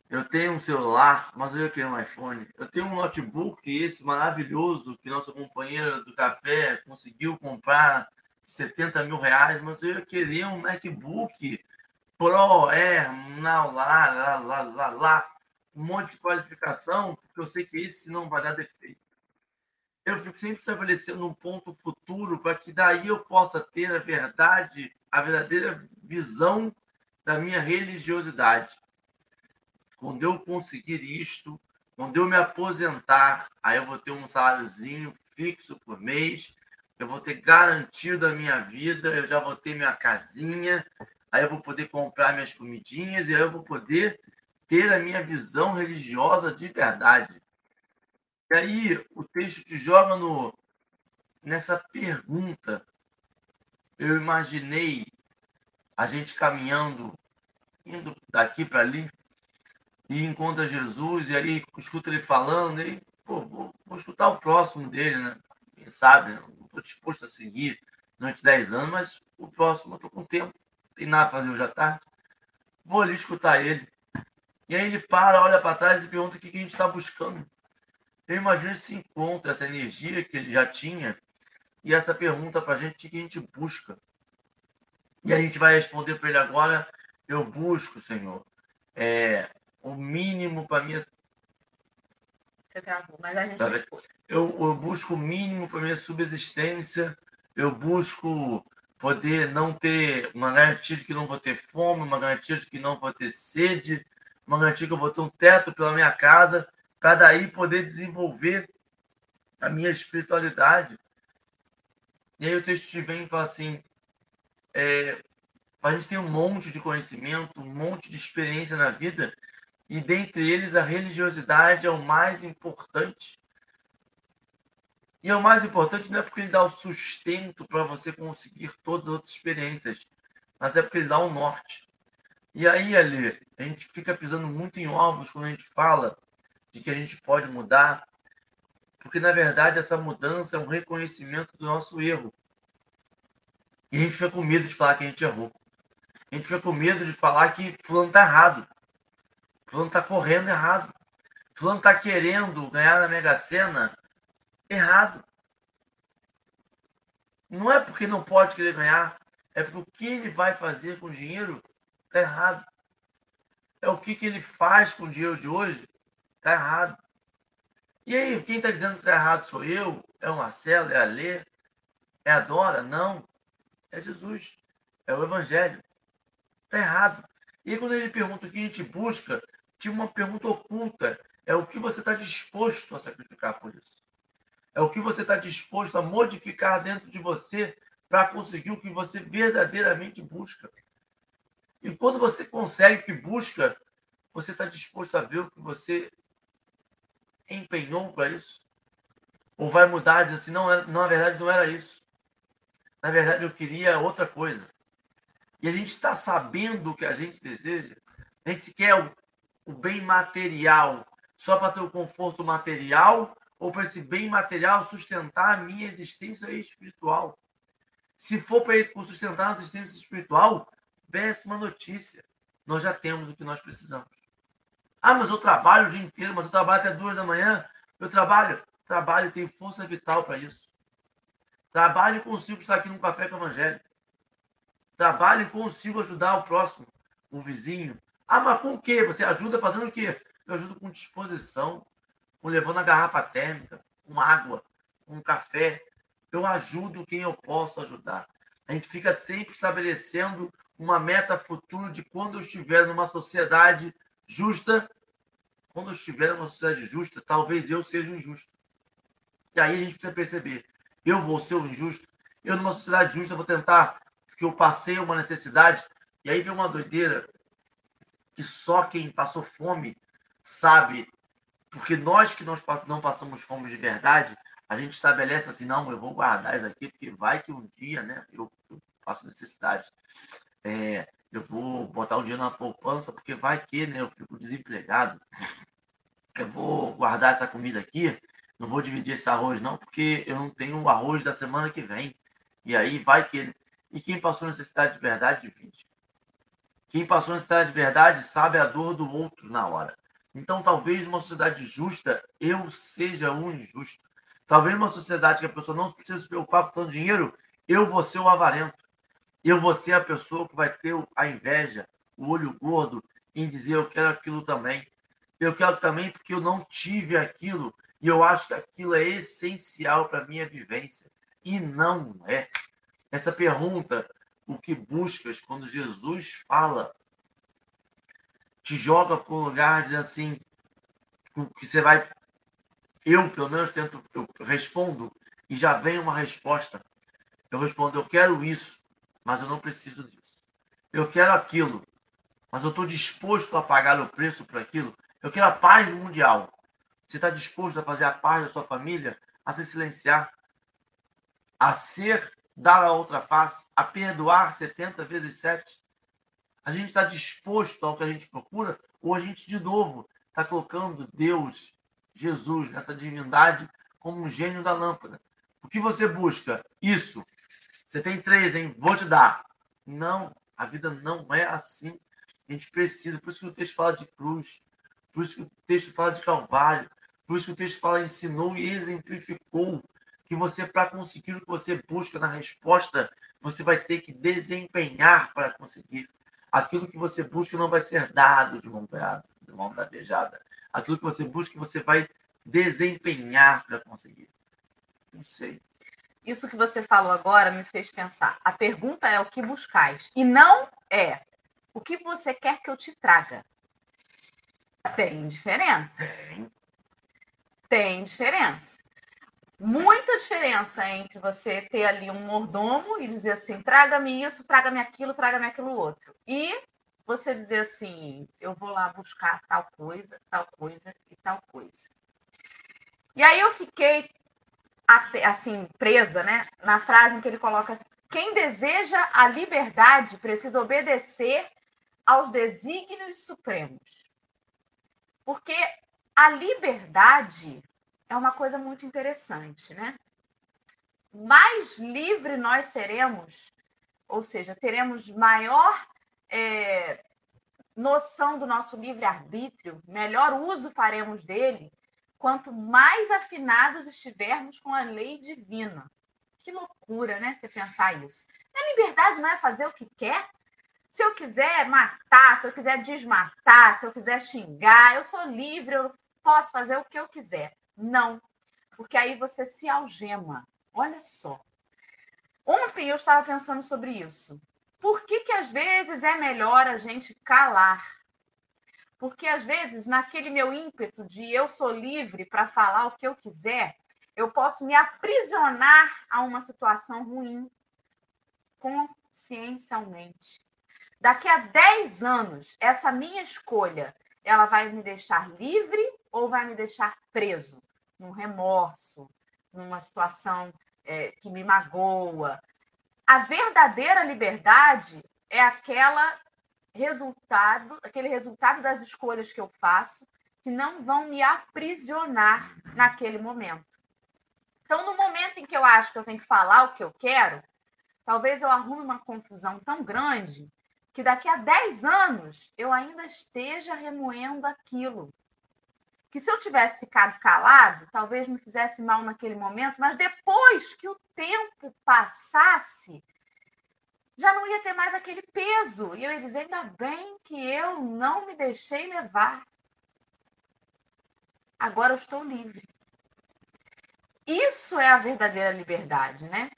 Eu tenho um celular, mas eu ia querer um iPhone. Eu tenho um notebook, esse maravilhoso, que nosso companheiro do café conseguiu comprar 70 mil reais, mas eu ia querer um MacBook Pro, é, não, lá, lá, lá, lá, lá, um monte de qualificação, porque eu sei que esse não vai dar defeito. Eu fico sempre estabelecendo um ponto futuro para que daí eu possa ter a verdade, a verdadeira visão da minha religiosidade. Quando eu conseguir isto, quando eu me aposentar, aí eu vou ter um saláriozinho fixo por mês, eu vou ter garantido a minha vida, eu já vou ter minha casinha, aí eu vou poder comprar minhas comidinhas e aí eu vou poder ter a minha visão religiosa de verdade. E aí o texto te joga no, nessa pergunta. Eu imaginei a gente caminhando, indo daqui para ali, e encontra Jesus, e aí escuta ele falando, e pô, vou, vou escutar o próximo dele, né? Quem sabe, não estou disposto a seguir durante 10 anos, mas o próximo eu estou com tempo tem nada fazer hoje à tarde. Vou ali escutar ele. E aí ele para, olha para trás e pergunta o que, que a gente está buscando. Eu imagino esse encontro, essa energia que ele já tinha, e essa pergunta para a gente, o que a gente busca. E a gente vai responder para ele agora, eu busco, Senhor, é, o mínimo para minha... Você travou, mas a gente... Eu, eu busco o mínimo para minha subsistência, eu busco poder não ter uma garantia de que não vou ter fome, uma garantia de que não vou ter sede, uma garantia que eu vou ter um teto pela minha casa, para daí poder desenvolver a minha espiritualidade. E aí o texto te vem e fala assim: é, a gente tem um monte de conhecimento, um monte de experiência na vida, e dentre eles a religiosidade é o mais importante. E é o mais importante não é porque ele dá o sustento para você conseguir todas as outras experiências, mas é porque ele dá o norte. E aí, ali, a gente fica pisando muito em ovos quando a gente fala de que a gente pode mudar, porque na verdade essa mudança é um reconhecimento do nosso erro. E a gente fica com medo de falar que a gente errou. A gente fica com medo de falar que fulano está errado. Fulano está correndo errado. Fulano está querendo ganhar na Mega Sena errado. Não é porque não pode querer ganhar, é porque o que ele vai fazer com o dinheiro está errado. É o que, que ele faz com o dinheiro de hoje está errado. E aí, quem está dizendo que está errado sou eu? É o Marcelo? É a Lê? É a Dora? Não. É Jesus. É o Evangelho. Está errado. E aí, quando ele pergunta o que a gente busca, tinha uma pergunta oculta. É o que você está disposto a sacrificar por isso. É o que você está disposto a modificar dentro de você para conseguir o que você verdadeiramente busca. E quando você consegue o que busca, você está disposto a ver o que você empenhou para isso? Ou vai mudar e dizer assim, não, não, na verdade não era isso. Na verdade eu queria outra coisa. E a gente está sabendo o que a gente deseja. A gente quer o, o bem material só para ter o conforto material ou para esse bem material sustentar a minha existência espiritual. Se for para sustentar a existência espiritual, péssima notícia. Nós já temos o que nós precisamos. Ah, mas eu trabalho o dia inteiro, mas eu trabalho até duas da manhã. Eu trabalho, trabalho tenho força vital para isso. Trabalho e consigo estar aqui no Café com o Evangelho. Trabalho e consigo ajudar o próximo, o vizinho. Ah, mas com o quê? Você ajuda fazendo o quê? Eu ajudo com disposição, com levando a garrafa térmica, com água, com café. Eu ajudo quem eu posso ajudar. A gente fica sempre estabelecendo uma meta futura de quando eu estiver numa sociedade justa quando eu estiver numa sociedade justa, talvez eu seja injusto. E aí a gente precisa perceber: eu vou ser o injusto? Eu, numa sociedade justa, vou tentar que eu passei uma necessidade, e aí vem uma doideira que só quem passou fome sabe. Porque nós que não passamos fome de verdade, a gente estabelece assim, não, eu vou guardar isso aqui, porque vai que um dia, né, eu, eu faço necessidade. É, eu vou botar o dinheiro na poupança, porque vai que, né, eu fico desempregado. Eu vou guardar essa comida aqui, não vou dividir esse arroz, não, porque eu não tenho o arroz da semana que vem. E aí vai que. E quem passou necessidade de verdade, divide. Quem passou necessidade de verdade sabe a dor do outro na hora. Então, talvez numa sociedade justa, eu seja um injusto. Talvez numa sociedade que a pessoa não precisa se preocupar com tanto dinheiro, eu vou ser o avarento. Eu vou ser a pessoa que vai ter a inveja, o olho gordo, em dizer eu quero aquilo também. Eu quero também porque eu não tive aquilo e eu acho que aquilo é essencial para minha vivência. E não é. Essa pergunta, o que buscas quando Jesus fala, te joga para um lugar de assim, que você vai. Eu, pelo menos, tento, eu respondo e já vem uma resposta. Eu respondo, eu quero isso mas eu não preciso disso. Eu quero aquilo, mas eu estou disposto a pagar o preço por aquilo. Eu quero a paz mundial. Você está disposto a fazer a paz da sua família, a se silenciar, a ser, dar a outra face, a perdoar 70 vezes 7? A gente está disposto ao que a gente procura ou a gente, de novo, está colocando Deus, Jesus, nessa divindade, como um gênio da lâmpada? O que você busca? Isso. Você tem três, hein? Vou te dar. Não, a vida não é assim. A gente precisa, por isso que o texto fala de cruz, por isso que o texto fala de calvário, por isso que o texto fala ensinou e exemplificou que você, para conseguir o que você busca na resposta, você vai ter que desempenhar para conseguir. Aquilo que você busca não vai ser dado de mão beijada, de mão da beijada. Aquilo que você busca, você vai desempenhar para conseguir. Não sei. Isso que você falou agora me fez pensar. A pergunta é o que buscais e não é o que você quer que eu te traga. Tem diferença. Tem diferença. Muita diferença entre você ter ali um mordomo e dizer assim: traga-me isso, traga-me aquilo, traga-me aquilo outro. E você dizer assim: eu vou lá buscar tal coisa, tal coisa e tal coisa. E aí eu fiquei assim, presa, né? Na frase em que ele coloca assim, quem deseja a liberdade precisa obedecer aos desígnios supremos. Porque a liberdade é uma coisa muito interessante, né? Mais livre nós seremos, ou seja, teremos maior é, noção do nosso livre-arbítrio, melhor uso faremos dele, quanto mais afinados estivermos com a lei divina. Que loucura, né? Você pensar isso. A liberdade não é fazer o que quer. Se eu quiser matar, se eu quiser desmatar, se eu quiser xingar, eu sou livre, eu posso fazer o que eu quiser. Não, porque aí você se algema. Olha só. Ontem eu estava pensando sobre isso. Por que, que às vezes é melhor a gente calar? Porque às vezes, naquele meu ímpeto de eu sou livre para falar o que eu quiser, eu posso me aprisionar a uma situação ruim consciencialmente. Daqui a 10 anos, essa minha escolha, ela vai me deixar livre ou vai me deixar preso num remorso, numa situação é, que me magoa. A verdadeira liberdade é aquela resultado, aquele resultado das escolhas que eu faço, que não vão me aprisionar naquele momento. Então, no momento em que eu acho que eu tenho que falar o que eu quero, talvez eu arrume uma confusão tão grande que daqui a 10 anos eu ainda esteja remoendo aquilo. Que se eu tivesse ficado calado, talvez me fizesse mal naquele momento, mas depois que o tempo passasse, já não ia ter mais aquele peso. E eu ia dizer, ainda bem que eu não me deixei levar. Agora eu estou livre. Isso é a verdadeira liberdade, né?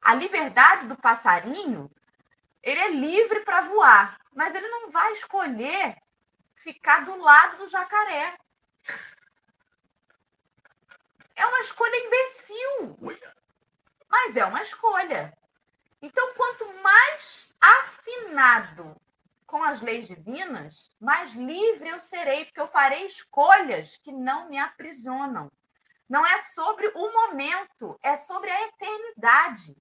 A liberdade do passarinho, ele é livre para voar, mas ele não vai escolher ficar do lado do jacaré. É uma escolha imbecil. Mas é uma escolha. Então, quanto mais afinado com as leis divinas, mais livre eu serei, porque eu farei escolhas que não me aprisionam. Não é sobre o momento, é sobre a eternidade.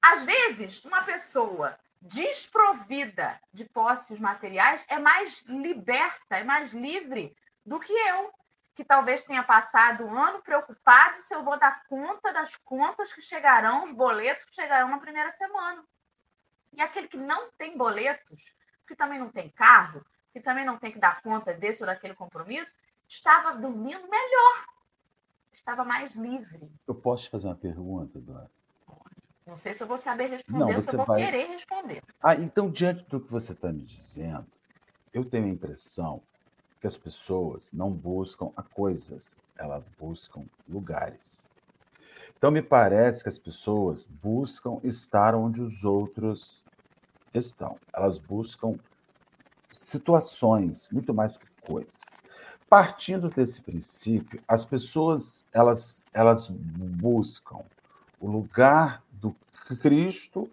Às vezes, uma pessoa desprovida de posses materiais é mais liberta, é mais livre do que eu, que talvez tenha passado um ano preocupado se eu vou dar conta das contas que chegarão, os boletos que chegarão na primeira semana. E aquele que não tem boletos, que também não tem carro, que também não tem que dar conta desse ou daquele compromisso, estava dormindo melhor, estava mais livre. Eu posso te fazer uma pergunta, Dora? Não sei se eu vou saber responder, não, se eu vou vai... querer responder. Ah, então, diante do que você está me dizendo, eu tenho a impressão que as pessoas não buscam a coisas, elas buscam lugares. Então, me parece que as pessoas buscam estar onde os outros estão. Elas buscam situações, muito mais que coisas. Partindo desse princípio, as pessoas elas, elas buscam o lugar Cristo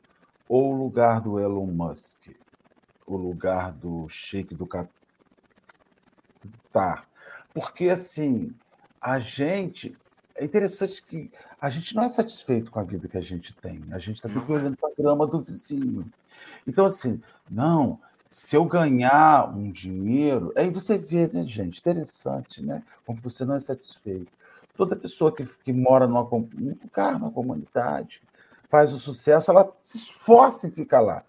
ou o lugar do Elon Musk? O lugar do Sheik do Qatar? Porque, assim, a gente. É interessante que a gente não é satisfeito com a vida que a gente tem. A gente está sempre olhando para a grama do vizinho. Então, assim, não, se eu ganhar um dinheiro, aí você vê, né, gente? Interessante, né? Como você não é satisfeito. Toda pessoa que, que mora num lugar, numa comunidade, faz o sucesso, ela se esforça em ficar lá.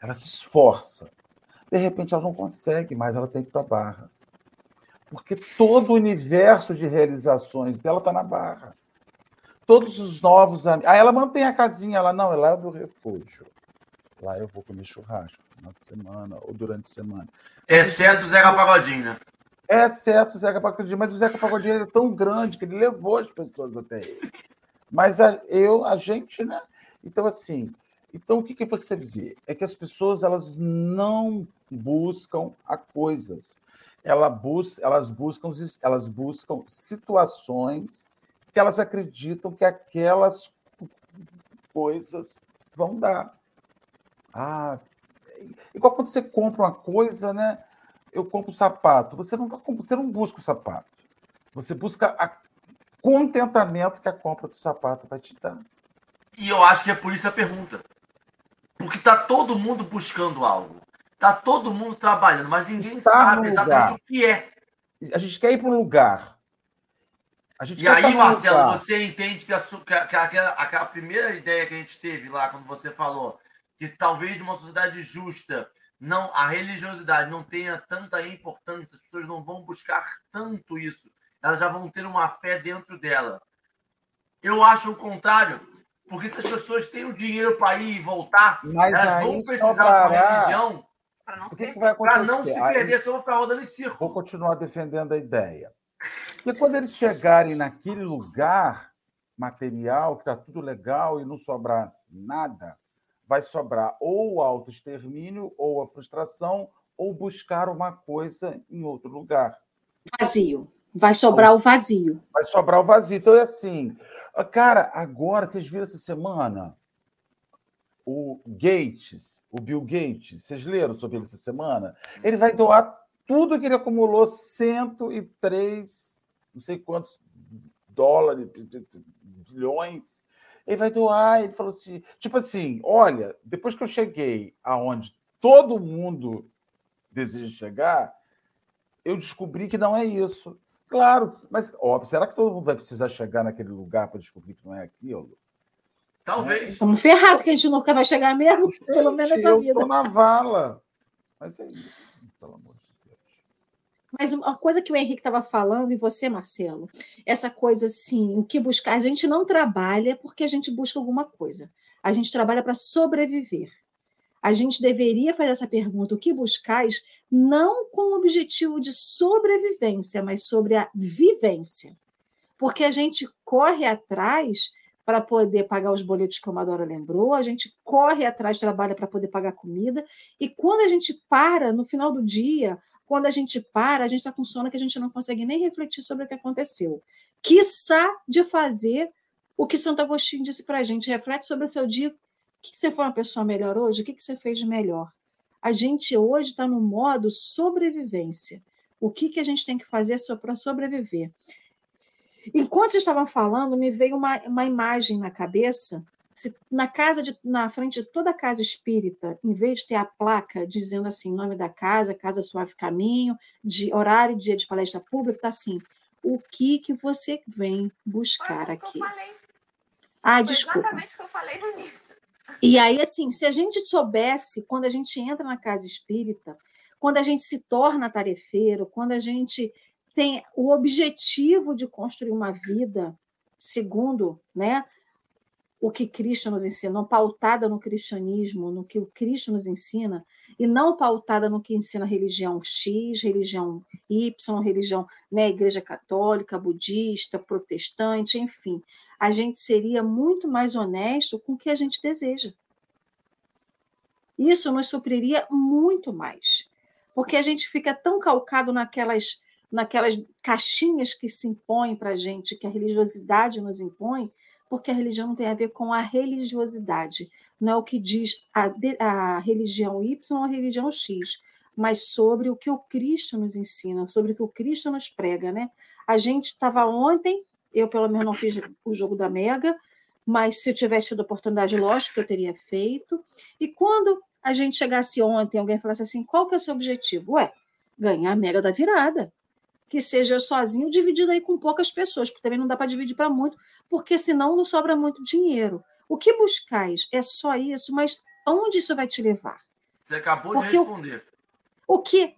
Ela se esforça. De repente ela não consegue, mas ela tem que ir para a barra. Porque todo o universo de realizações dela está na barra. Todos os novos amigos. Aí ela mantém a casinha lá, não, ela é do refúgio. Lá eu vou comer churrasco no final de semana ou durante a semana. Exceto o Zeca Pagodinho, né? Exceto o Zeca Pagodinho, mas o Zeca Pagodinho é tão grande que ele levou as pessoas até ele. Mas a, eu, a gente, né? Então, assim, então o que, que você vê? É que as pessoas elas não buscam a coisas. Ela bus, elas, buscam, elas buscam situações que elas acreditam que aquelas coisas vão dar. Ah, igual quando você compra uma coisa, né? Eu compro um sapato. Você não, tá, você não busca o sapato. Você busca a contentamento que a compra do sapato vai te dar. E eu acho que é por isso a pergunta. Porque tá todo mundo buscando algo. Tá todo mundo trabalhando, mas ninguém Está sabe exatamente o que é. A gente quer ir para um lugar e aí, Marcelo, você entende que, a, que, que aquela, aquela primeira ideia que a gente teve lá, quando você falou que talvez numa sociedade justa não a religiosidade não tenha tanta importância, as pessoas não vão buscar tanto isso, elas já vão ter uma fé dentro dela. Eu acho o contrário, porque se as pessoas têm o dinheiro para ir e voltar, Mas elas vão precisar uma religião para não, não, se perder, aí, só vão ficar rodando em círculo. Vou continuar defendendo a ideia. Porque quando eles chegarem naquele lugar material, que está tudo legal e não sobrar nada, vai sobrar ou o autoextermínio, ou a frustração, ou buscar uma coisa em outro lugar. Vazio. Vai sobrar o vazio. Vai sobrar o vazio. Então é assim. Cara, agora, vocês viram essa semana o Gates, o Bill Gates, vocês leram sobre ele essa semana? Ele vai doar tudo que ele acumulou, 103, não sei quantos dólares, bilhões, ele vai doar. Ele falou assim: tipo assim, olha, depois que eu cheguei aonde todo mundo deseja chegar, eu descobri que não é isso. Claro, mas óbvio, será que todo mundo vai precisar chegar naquele lugar para descobrir que não é aquilo? Talvez. Estamos ferrados, que a gente nunca vai chegar mesmo, gente, pelo menos nessa vida. Eu estou na vala. Mas é isso, pelo amor de mas uma coisa que o Henrique estava falando, e você, Marcelo, essa coisa assim, o que buscar? A gente não trabalha porque a gente busca alguma coisa. A gente trabalha para sobreviver. A gente deveria fazer essa pergunta: o que buscais? Não com o objetivo de sobrevivência, mas sobre a vivência. Porque a gente corre atrás para poder pagar os boletos que o Madora lembrou, a gente corre atrás, trabalha para poder pagar comida, e quando a gente para, no final do dia, Quando a gente para, a gente está com sono que a gente não consegue nem refletir sobre o que aconteceu. Quiçá de fazer o que Santo Agostinho disse para a gente. Reflete sobre o seu dia. O que você foi uma pessoa melhor hoje? O que você fez de melhor? A gente hoje está no modo sobrevivência. O que, que a gente tem que fazer para sobreviver? Enquanto vocês estavam falando, me veio uma, uma imagem na cabeça. Se, na casa de, na frente de toda a casa espírita, em vez de ter a placa dizendo assim, nome da casa, casa suave caminho, de horário e dia de palestra pública, está assim, o que que você vem buscar aqui? Ah, Foi desculpa. Exatamente o que eu falei no início. E aí, assim, se a gente soubesse, quando a gente entra na casa espírita, quando a gente se torna tarefeiro, quando a gente tem o objetivo de construir uma vida segundo né, o que Cristo nos ensina, pautada no cristianismo, no que o Cristo nos ensina, e não pautada no que ensina a religião X, religião Y, religião, né, igreja católica, budista, protestante, enfim. A gente seria muito mais honesto com o que a gente deseja. Isso nos supriria muito mais. Porque a gente fica tão calcado naquelas naquelas caixinhas que se impõem para a gente, que a religiosidade nos impõe, porque a religião não tem a ver com a religiosidade, não é o que diz a, a religião Y ou a religião X, mas sobre o que o Cristo nos ensina, sobre o que o Cristo nos prega, né? A gente estava ontem, eu pelo menos não fiz o jogo da Mega, mas se eu tivesse tido oportunidade, lógico que eu teria feito. E quando a gente chegasse ontem, alguém falasse assim, qual que é o seu objetivo? Ué, ganhar a Mega da virada que seja sozinho, dividido aí com poucas pessoas, porque também não dá para dividir para muito, porque senão não sobra muito dinheiro. O que buscais é só isso, mas onde isso vai te levar? Você acabou porque de responder. O, o que?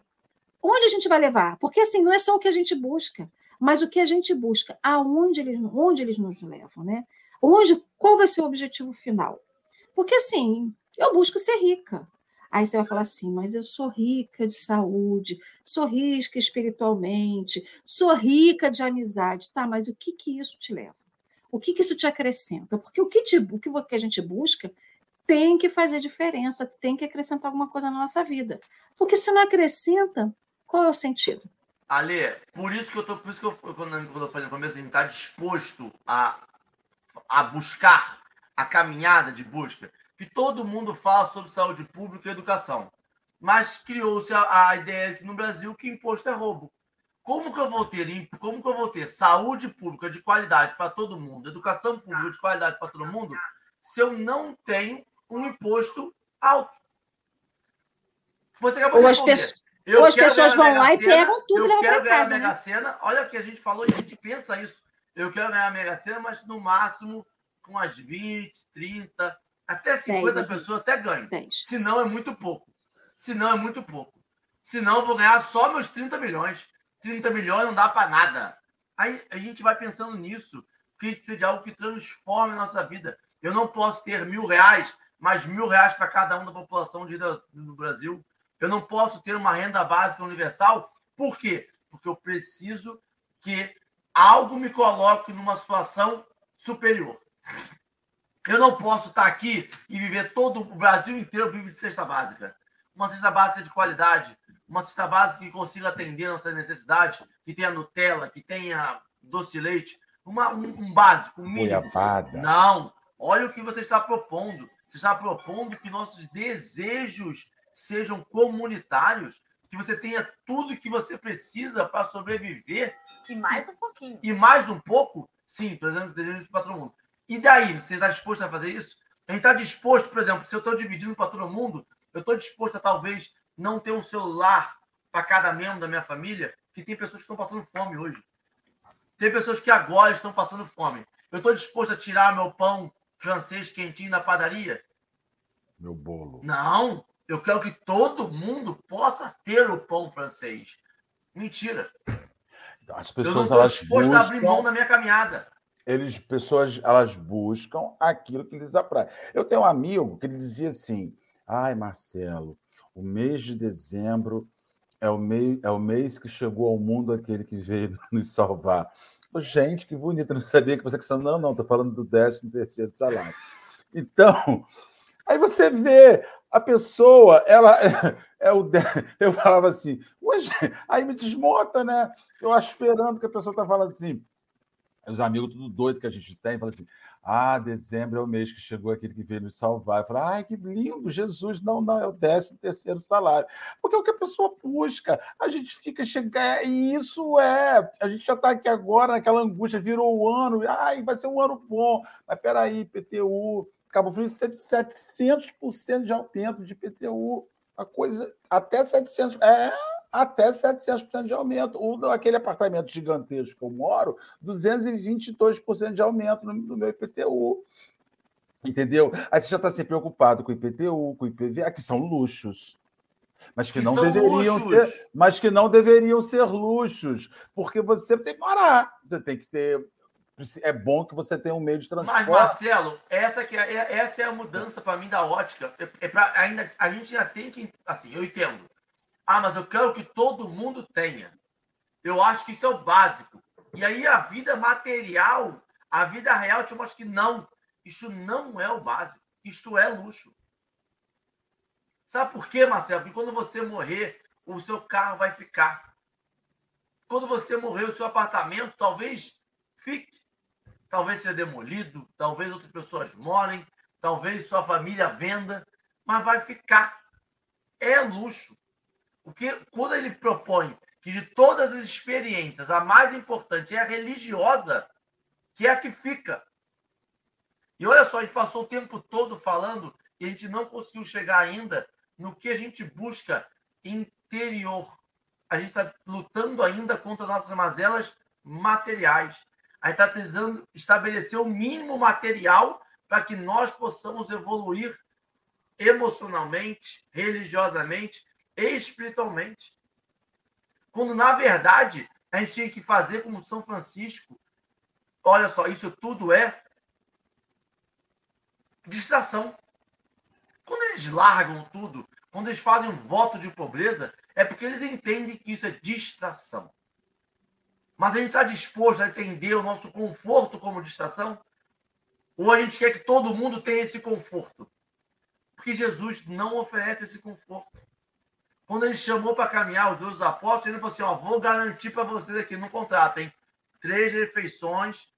Onde a gente vai levar? Porque assim, não é só o que a gente busca, mas o que a gente busca, aonde eles, onde eles nos levam, né? Onde, qual vai ser o objetivo final? Porque assim, eu busco ser rica. Aí você vai falar assim, mas eu sou rica de saúde, sou rica espiritualmente, sou rica de amizade. Tá, mas o que, que isso te leva? O que, que isso te acrescenta? Porque o que, te, o que a gente busca tem que fazer diferença, tem que acrescentar alguma coisa na nossa vida. Porque se não acrescenta, qual é o sentido? Ale, por isso que eu tô, por isso que eu, quando eu falei no começo, a gente está disposto a, a buscar a caminhada de busca que todo mundo fala sobre saúde pública e educação. Mas criou-se a, a, ideia que no Brasil que imposto é roubo. Como que eu vou ter, como que eu vou ter saúde pública de qualidade para todo mundo, educação pública de qualidade para todo mundo, se eu não tenho um imposto alto? Você acabou Ou de responder. Pessoas... Eu Ou as pessoas vão lá e pegam tudo e levam para casa. Eu quero ganhar a Mega Sena. Olha o que a gente falou e a gente pensa isso. Eu quero ganhar a Mega Sena, mas no máximo com as 20, 30, até 50 pessoas até ganho. 10. Se não, é muito pouco. Se não, é muito pouco. Se não, eu vou ganhar só meus 30 milhões. 30 milhões não dá para nada. Aí a gente vai pensando nisso, porque a gente precisa de algo que transforme a nossa vida. Eu não posso ter mil reais, mais mil reais para cada um da população de, no Brasil. Eu não posso ter uma renda básica universal. Por quê? Porque eu preciso que algo me coloque numa situação superior. Eu não posso estar aqui e viver todo o Brasil inteiro vive de cesta básica. Uma cesta básica de qualidade, uma cesta básica que consiga atender nossas necessidades, que tenha Nutella, que tenha doce de leite, uma, um, um básico, um mínimo. Não. Olha o que você está propondo. Você está propondo que nossos desejos sejam comunitários, que você tenha tudo que você precisa para sobreviver. E mais um pouquinho. E mais um pouco? Sim, estou dizendo que para todo mundo. E daí, você está disposto a fazer isso? A gente está disposto, por exemplo, se eu estou dividindo para todo mundo, eu estou disposto a talvez não ter um celular para cada membro da minha família, que tem pessoas que estão passando fome hoje. Tem pessoas que agora estão passando fome. Eu estou disposto a tirar meu pão francês quentinho da padaria? Meu bolo. Não. Eu quero que todo mundo possa ter o pão francês. Mentira. As pessoas, eu não estou disposto buscam... a abrir mão da minha caminhada eles pessoas elas buscam aquilo que lhes apraz. Eu tenho um amigo que ele dizia assim: "Ai, Marcelo, o mês de dezembro é o mês é o mês que chegou ao mundo aquele que veio nos salvar". Gente, que bonito, eu não sabia que você questão não, não, tô falando do 13 terceiro salário. Então, aí você vê a pessoa, ela é o eu falava assim, hoje aí me desmonta, né? Eu esperando que a pessoa tá falando assim, os amigos tudo doido que a gente tem, fala assim: ah, dezembro é o mês que chegou aquele que veio nos salvar. Eu falo, ai, que lindo, Jesus. Não, não, é o décimo terceiro salário. Porque é o que a pessoa busca. A gente fica chegando, e isso é. A gente já está aqui agora, naquela angústia, virou o ano, ai, vai ser um ano bom. Mas peraí, PTU, Cabo Frio teve 700% de aumento de PTU. A coisa, até 700%. É até 700% de aumento. O, aquele apartamento gigantesco que eu moro, 222% de aumento no, no meu IPTU. Entendeu? Aí você já está se preocupado com o IPTU, com o IPVA, que são luxos. Mas que, que não deveriam luxos. ser, mas que não deveriam ser luxos, porque você tem que morar, você tem que ter é bom que você tenha um meio de transporte. Mas, Marcelo, essa, que é, é essa é a mudança para mim da ótica. É, é pra, ainda, a gente já tem que. Assim, eu entendo. Ah, mas eu quero que todo mundo tenha. Eu acho que isso é o básico. E aí a vida material, a vida real te mostra que não. Isso não é o básico. Isto é luxo. Sabe por quê, Marcelo? Porque quando você morrer, o seu carro vai ficar. Quando você morrer, o seu apartamento talvez fique. Talvez seja demolido, talvez outras pessoas morem, talvez sua família venda, mas vai ficar. É luxo. Porque quando ele propõe que de todas as experiências, a mais importante é a religiosa, que é a que fica. E olha só, a gente passou o tempo todo falando e a gente não conseguiu chegar ainda no que a gente busca interior. A gente está lutando ainda contra nossas mazelas materiais. A gente está tentando estabelecer o mínimo material para que nós possamos evoluir emocionalmente, religiosamente espiritualmente. Quando, na verdade, a gente tinha que fazer como São Francisco. Olha só, isso tudo é distração. Quando eles largam tudo, quando eles fazem um voto de pobreza, é porque eles entendem que isso é distração. Mas a gente está disposto a entender o nosso conforto como distração? Ou a gente quer que todo mundo tenha esse conforto? Porque Jesus não oferece esse conforto. Quando ele chamou para caminhar os dois apóstolos, ele falou assim: ó, vou garantir para vocês aqui no contrato, hein? Três refeições,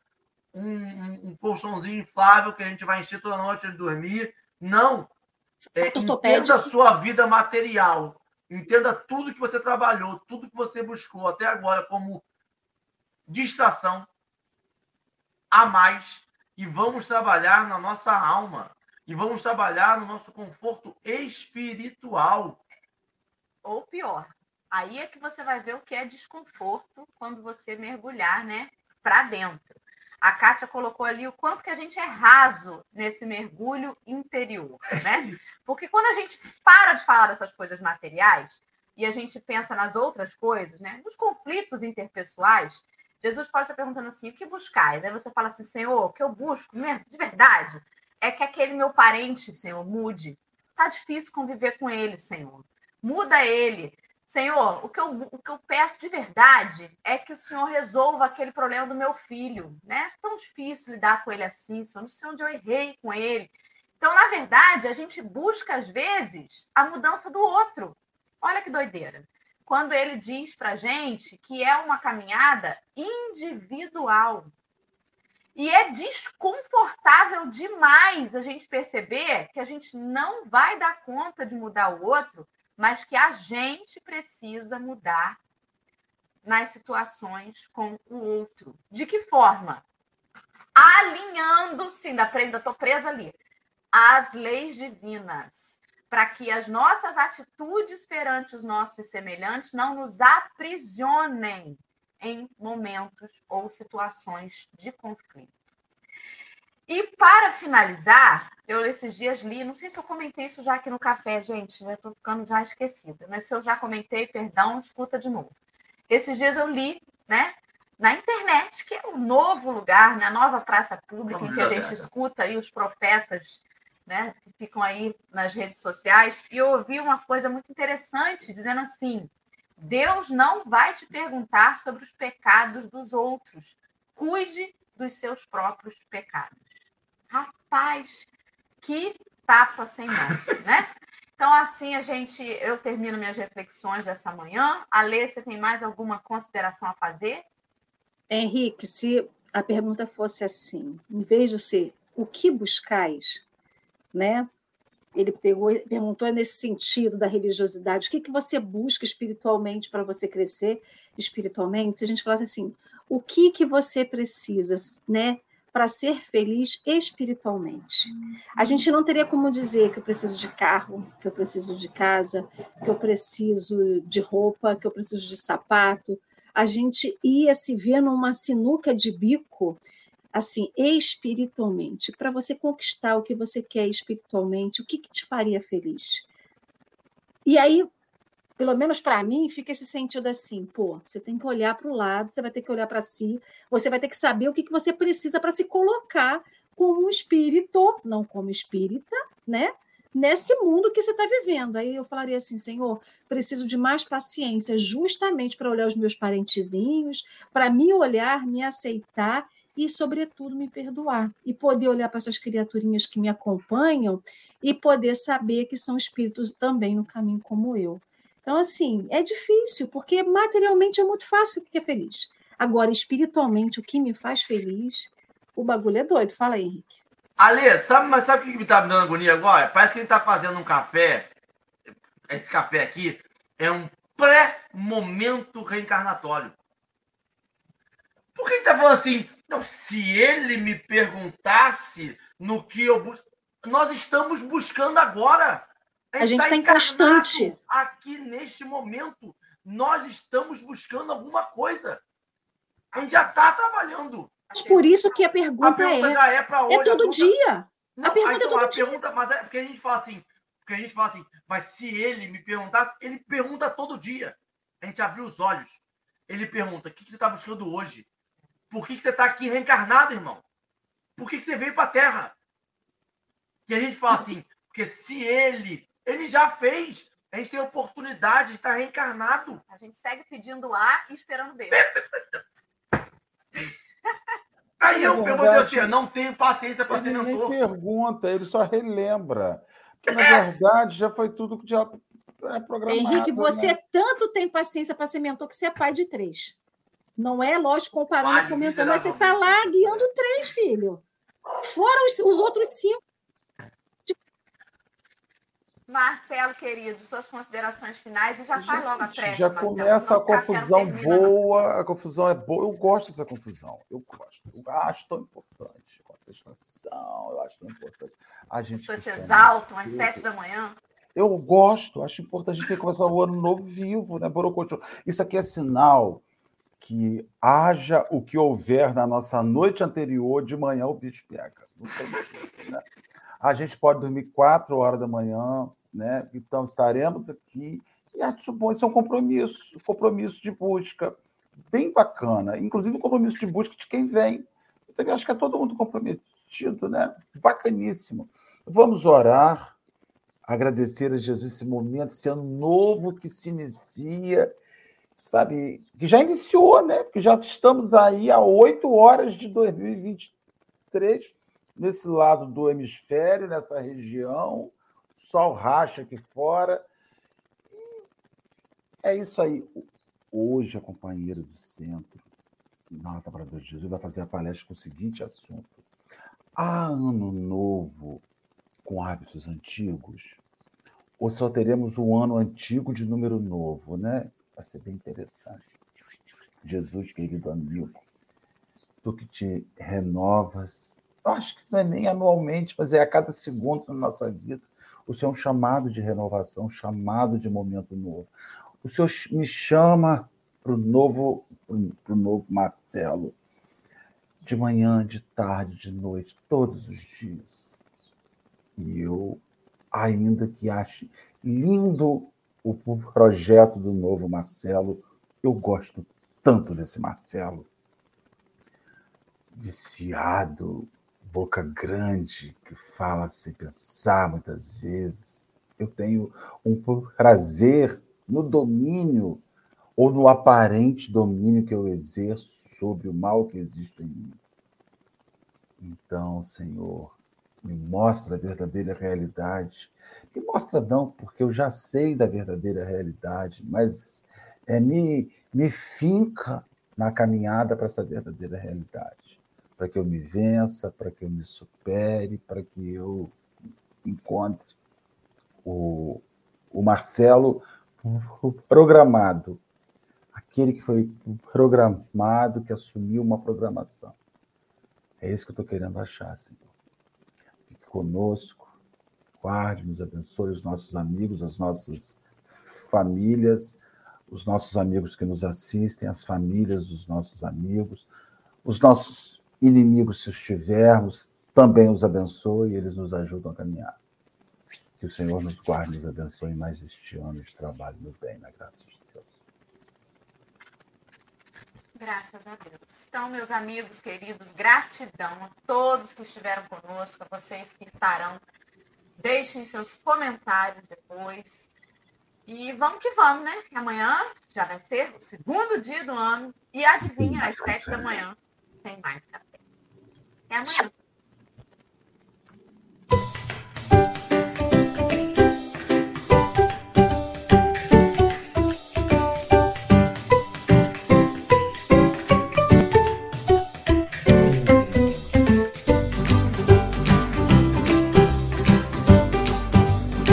um, um, um, colchãozinho inflável que a gente vai encher toda noite de dormir. Não. É, entenda a sua vida material. Entenda tudo que você trabalhou, tudo que você buscou até agora como distração a mais. E vamos trabalhar na nossa alma. E vamos trabalhar no nosso conforto espiritual ou pior. Aí é que você vai ver o que é desconforto quando você mergulhar, né, para dentro. A Kátia colocou ali o quanto que a gente é raso nesse mergulho interior, né? Porque quando a gente para de falar dessas coisas materiais e a gente pensa nas outras coisas, né, nos conflitos interpessoais, Jesus pode estar perguntando assim: o que buscais? Aí você fala assim, Senhor, o que eu busco de verdade é que aquele meu parente, Senhor, mude. Tá difícil conviver com ele, Senhor. Muda ele. Senhor, o que, eu, o que eu peço de verdade é que o Senhor resolva aquele problema do meu filho, né? Tão difícil lidar com ele assim, Senhor. Não sei onde eu errei com ele. Então, na verdade, a gente busca, às vezes, a mudança do outro. Olha que doideira. Quando ele diz para gente que é uma caminhada individual. E é desconfortável demais a gente perceber que a gente não vai dar conta de mudar o outro mas que a gente precisa mudar nas situações com o outro. De que forma? Alinhando-se, ainda estou presa ali, as leis divinas, para que as nossas atitudes perante os nossos semelhantes não nos aprisionem em momentos ou situações de conflito. E para finalizar, eu esses dias li, não sei se eu comentei isso já aqui no café, gente, eu estou ficando já esquecida, mas se eu já comentei, perdão, escuta de novo. Esses dias eu li, né, na internet, que é o um novo lugar, né, a nova praça pública, em que a gente escuta aí os profetas, né, que ficam aí nas redes sociais, e eu ouvi uma coisa muito interessante, dizendo assim: Deus não vai te perguntar sobre os pecados dos outros, cuide dos seus próprios pecados. Rapaz, que tapa sem mão, né? Então, assim, a gente, eu termino minhas reflexões dessa manhã. Alê, você tem mais alguma consideração a fazer? Henrique, se a pergunta fosse assim, em vez de ser o que buscais, né? Ele pegou, perguntou nesse sentido da religiosidade, o que, que você busca espiritualmente para você crescer espiritualmente? Se a gente falasse assim, o que que você precisa, né, para ser feliz espiritualmente? A gente não teria como dizer que eu preciso de carro, que eu preciso de casa, que eu preciso de roupa, que eu preciso de sapato. A gente ia se ver numa sinuca de bico assim, espiritualmente, para você conquistar o que você quer espiritualmente, o que, que te faria feliz? E aí, pelo menos para mim, fica esse sentido assim, pô, você tem que olhar para o lado, você vai ter que olhar para si, você vai ter que saber o que, que você precisa para se colocar como espírito, não como espírita, né? Nesse mundo que você está vivendo. Aí eu falaria assim, Senhor, preciso de mais paciência, justamente para olhar os meus parentezinhos, para me olhar, me aceitar e, sobretudo, me perdoar. E poder olhar para essas criaturinhas que me acompanham e poder saber que são espíritos também no caminho como eu. Então, assim, é difícil, porque materialmente é muito fácil ficar feliz. Agora, espiritualmente, o que me faz feliz, o bagulho é doido. Fala aí, Henrique. Ale, sabe, mas sabe o que me tá me dando agonia agora? Parece que ele tá fazendo um café. Esse café aqui é um pré-momento reencarnatório. Por que ele tá falando assim? Não, se ele me perguntasse no que eu busco. Nós estamos buscando agora. A gente está tá em constante. Aqui neste momento, nós estamos buscando alguma coisa. A gente já está trabalhando. Mas por isso que a pergunta, a pergunta é. Já é, para hoje, é todo pergunta... dia. Não, a pergunta então, é todo a dia. Pergunta, mas é porque a gente fala assim. Porque a gente fala assim, mas se ele me perguntasse, ele pergunta todo dia. A gente abriu os olhos. Ele pergunta: o que você está buscando hoje? Por que, que você está aqui reencarnado, irmão? Por que, que você veio para a Terra? E a gente fala assim, porque se ele, ele já fez, a gente tem a oportunidade de estar reencarnado. A gente segue pedindo A e esperando B. Aí eu, eu vou dizer assim, eu não tenho paciência para ser mentor. Ele pergunta, ele só relembra. Porque, na verdade, já foi tudo que já é programado. Henrique, você né? tanto tem paciência para ser mentor que você é pai de três. Não é, lógico, comparando o mentor, mas você está lá guiando três, filho. Fora os, os outros cinco. Marcelo, querido, suas considerações finais e já faz logo a pressa. Já Marcelo, começa a confusão boa, a confusão é boa. Eu gosto dessa confusão, eu gosto. Eu acho tão importante contestação, eu acho tão importante. A gente As pessoas se exaltam às sete da manhã. Eu gosto, acho importante a gente ter que começar o ano novo vivo, né? Isso aqui é sinal que haja o que houver na nossa noite anterior, de manhã o bicho pega. Né? A gente pode dormir quatro horas da manhã, né? Então estaremos aqui. E acho bom, isso é um compromisso, um compromisso de busca bem bacana, inclusive um compromisso de busca de quem vem. Então, acho que é todo mundo comprometido, né? Bacaníssimo. Vamos orar, agradecer a Jesus esse momento, esse ano novo que se inicia sabe, que já iniciou, né? Porque já estamos aí a oito horas de 2023, nesse lado do hemisfério, nessa região, sol racha aqui fora. E é isso aí. Hoje, a companheira do centro, Nota Trabalhadora de Jesus, vai fazer a palestra com o seguinte assunto. Há ano novo com hábitos antigos? Ou só teremos um ano antigo de número novo, né? Vai ser bem interessante. Jesus, querido amigo, tu que te renovas, acho que não é nem anualmente, mas é a cada segundo na nossa vida. O Senhor é um chamado de renovação, um chamado de momento novo. O Senhor me chama para o novo, pro novo Marcelo, de manhã, de tarde, de noite, todos os dias. E eu, ainda que ache lindo o projeto do novo Marcelo. Eu gosto tanto desse Marcelo. Viciado, boca grande, que fala sem pensar muitas vezes. Eu tenho um prazer no domínio ou no aparente domínio que eu exerço sobre o mal que existe em mim. Então, Senhor, me mostra a verdadeira realidade. Me mostra não, porque eu já sei da verdadeira realidade, mas é, me, me finca na caminhada para essa verdadeira realidade, para que eu me vença, para que eu me supere, para que eu encontre o, o Marcelo programado, aquele que foi programado, que assumiu uma programação. É isso que eu estou querendo achar, Senhor. Fique conosco, guarde, nos abençoe os nossos amigos, as nossas famílias, os nossos amigos que nos assistem, as famílias dos nossos amigos, os nossos inimigos, se os tivermos, também os abençoe e eles nos ajudam a caminhar. Que o Senhor nos guarde nos abençoe mais este ano de trabalho no bem, na graça de Deus. Graças a Deus. Então, meus amigos queridos, gratidão a todos que estiveram conosco, a vocês que estarão. Deixem seus comentários depois. E vamos que vamos, né? Amanhã já vai ser o segundo dia do ano. E adivinha, às sete da manhã tem mais café. Até amanhã.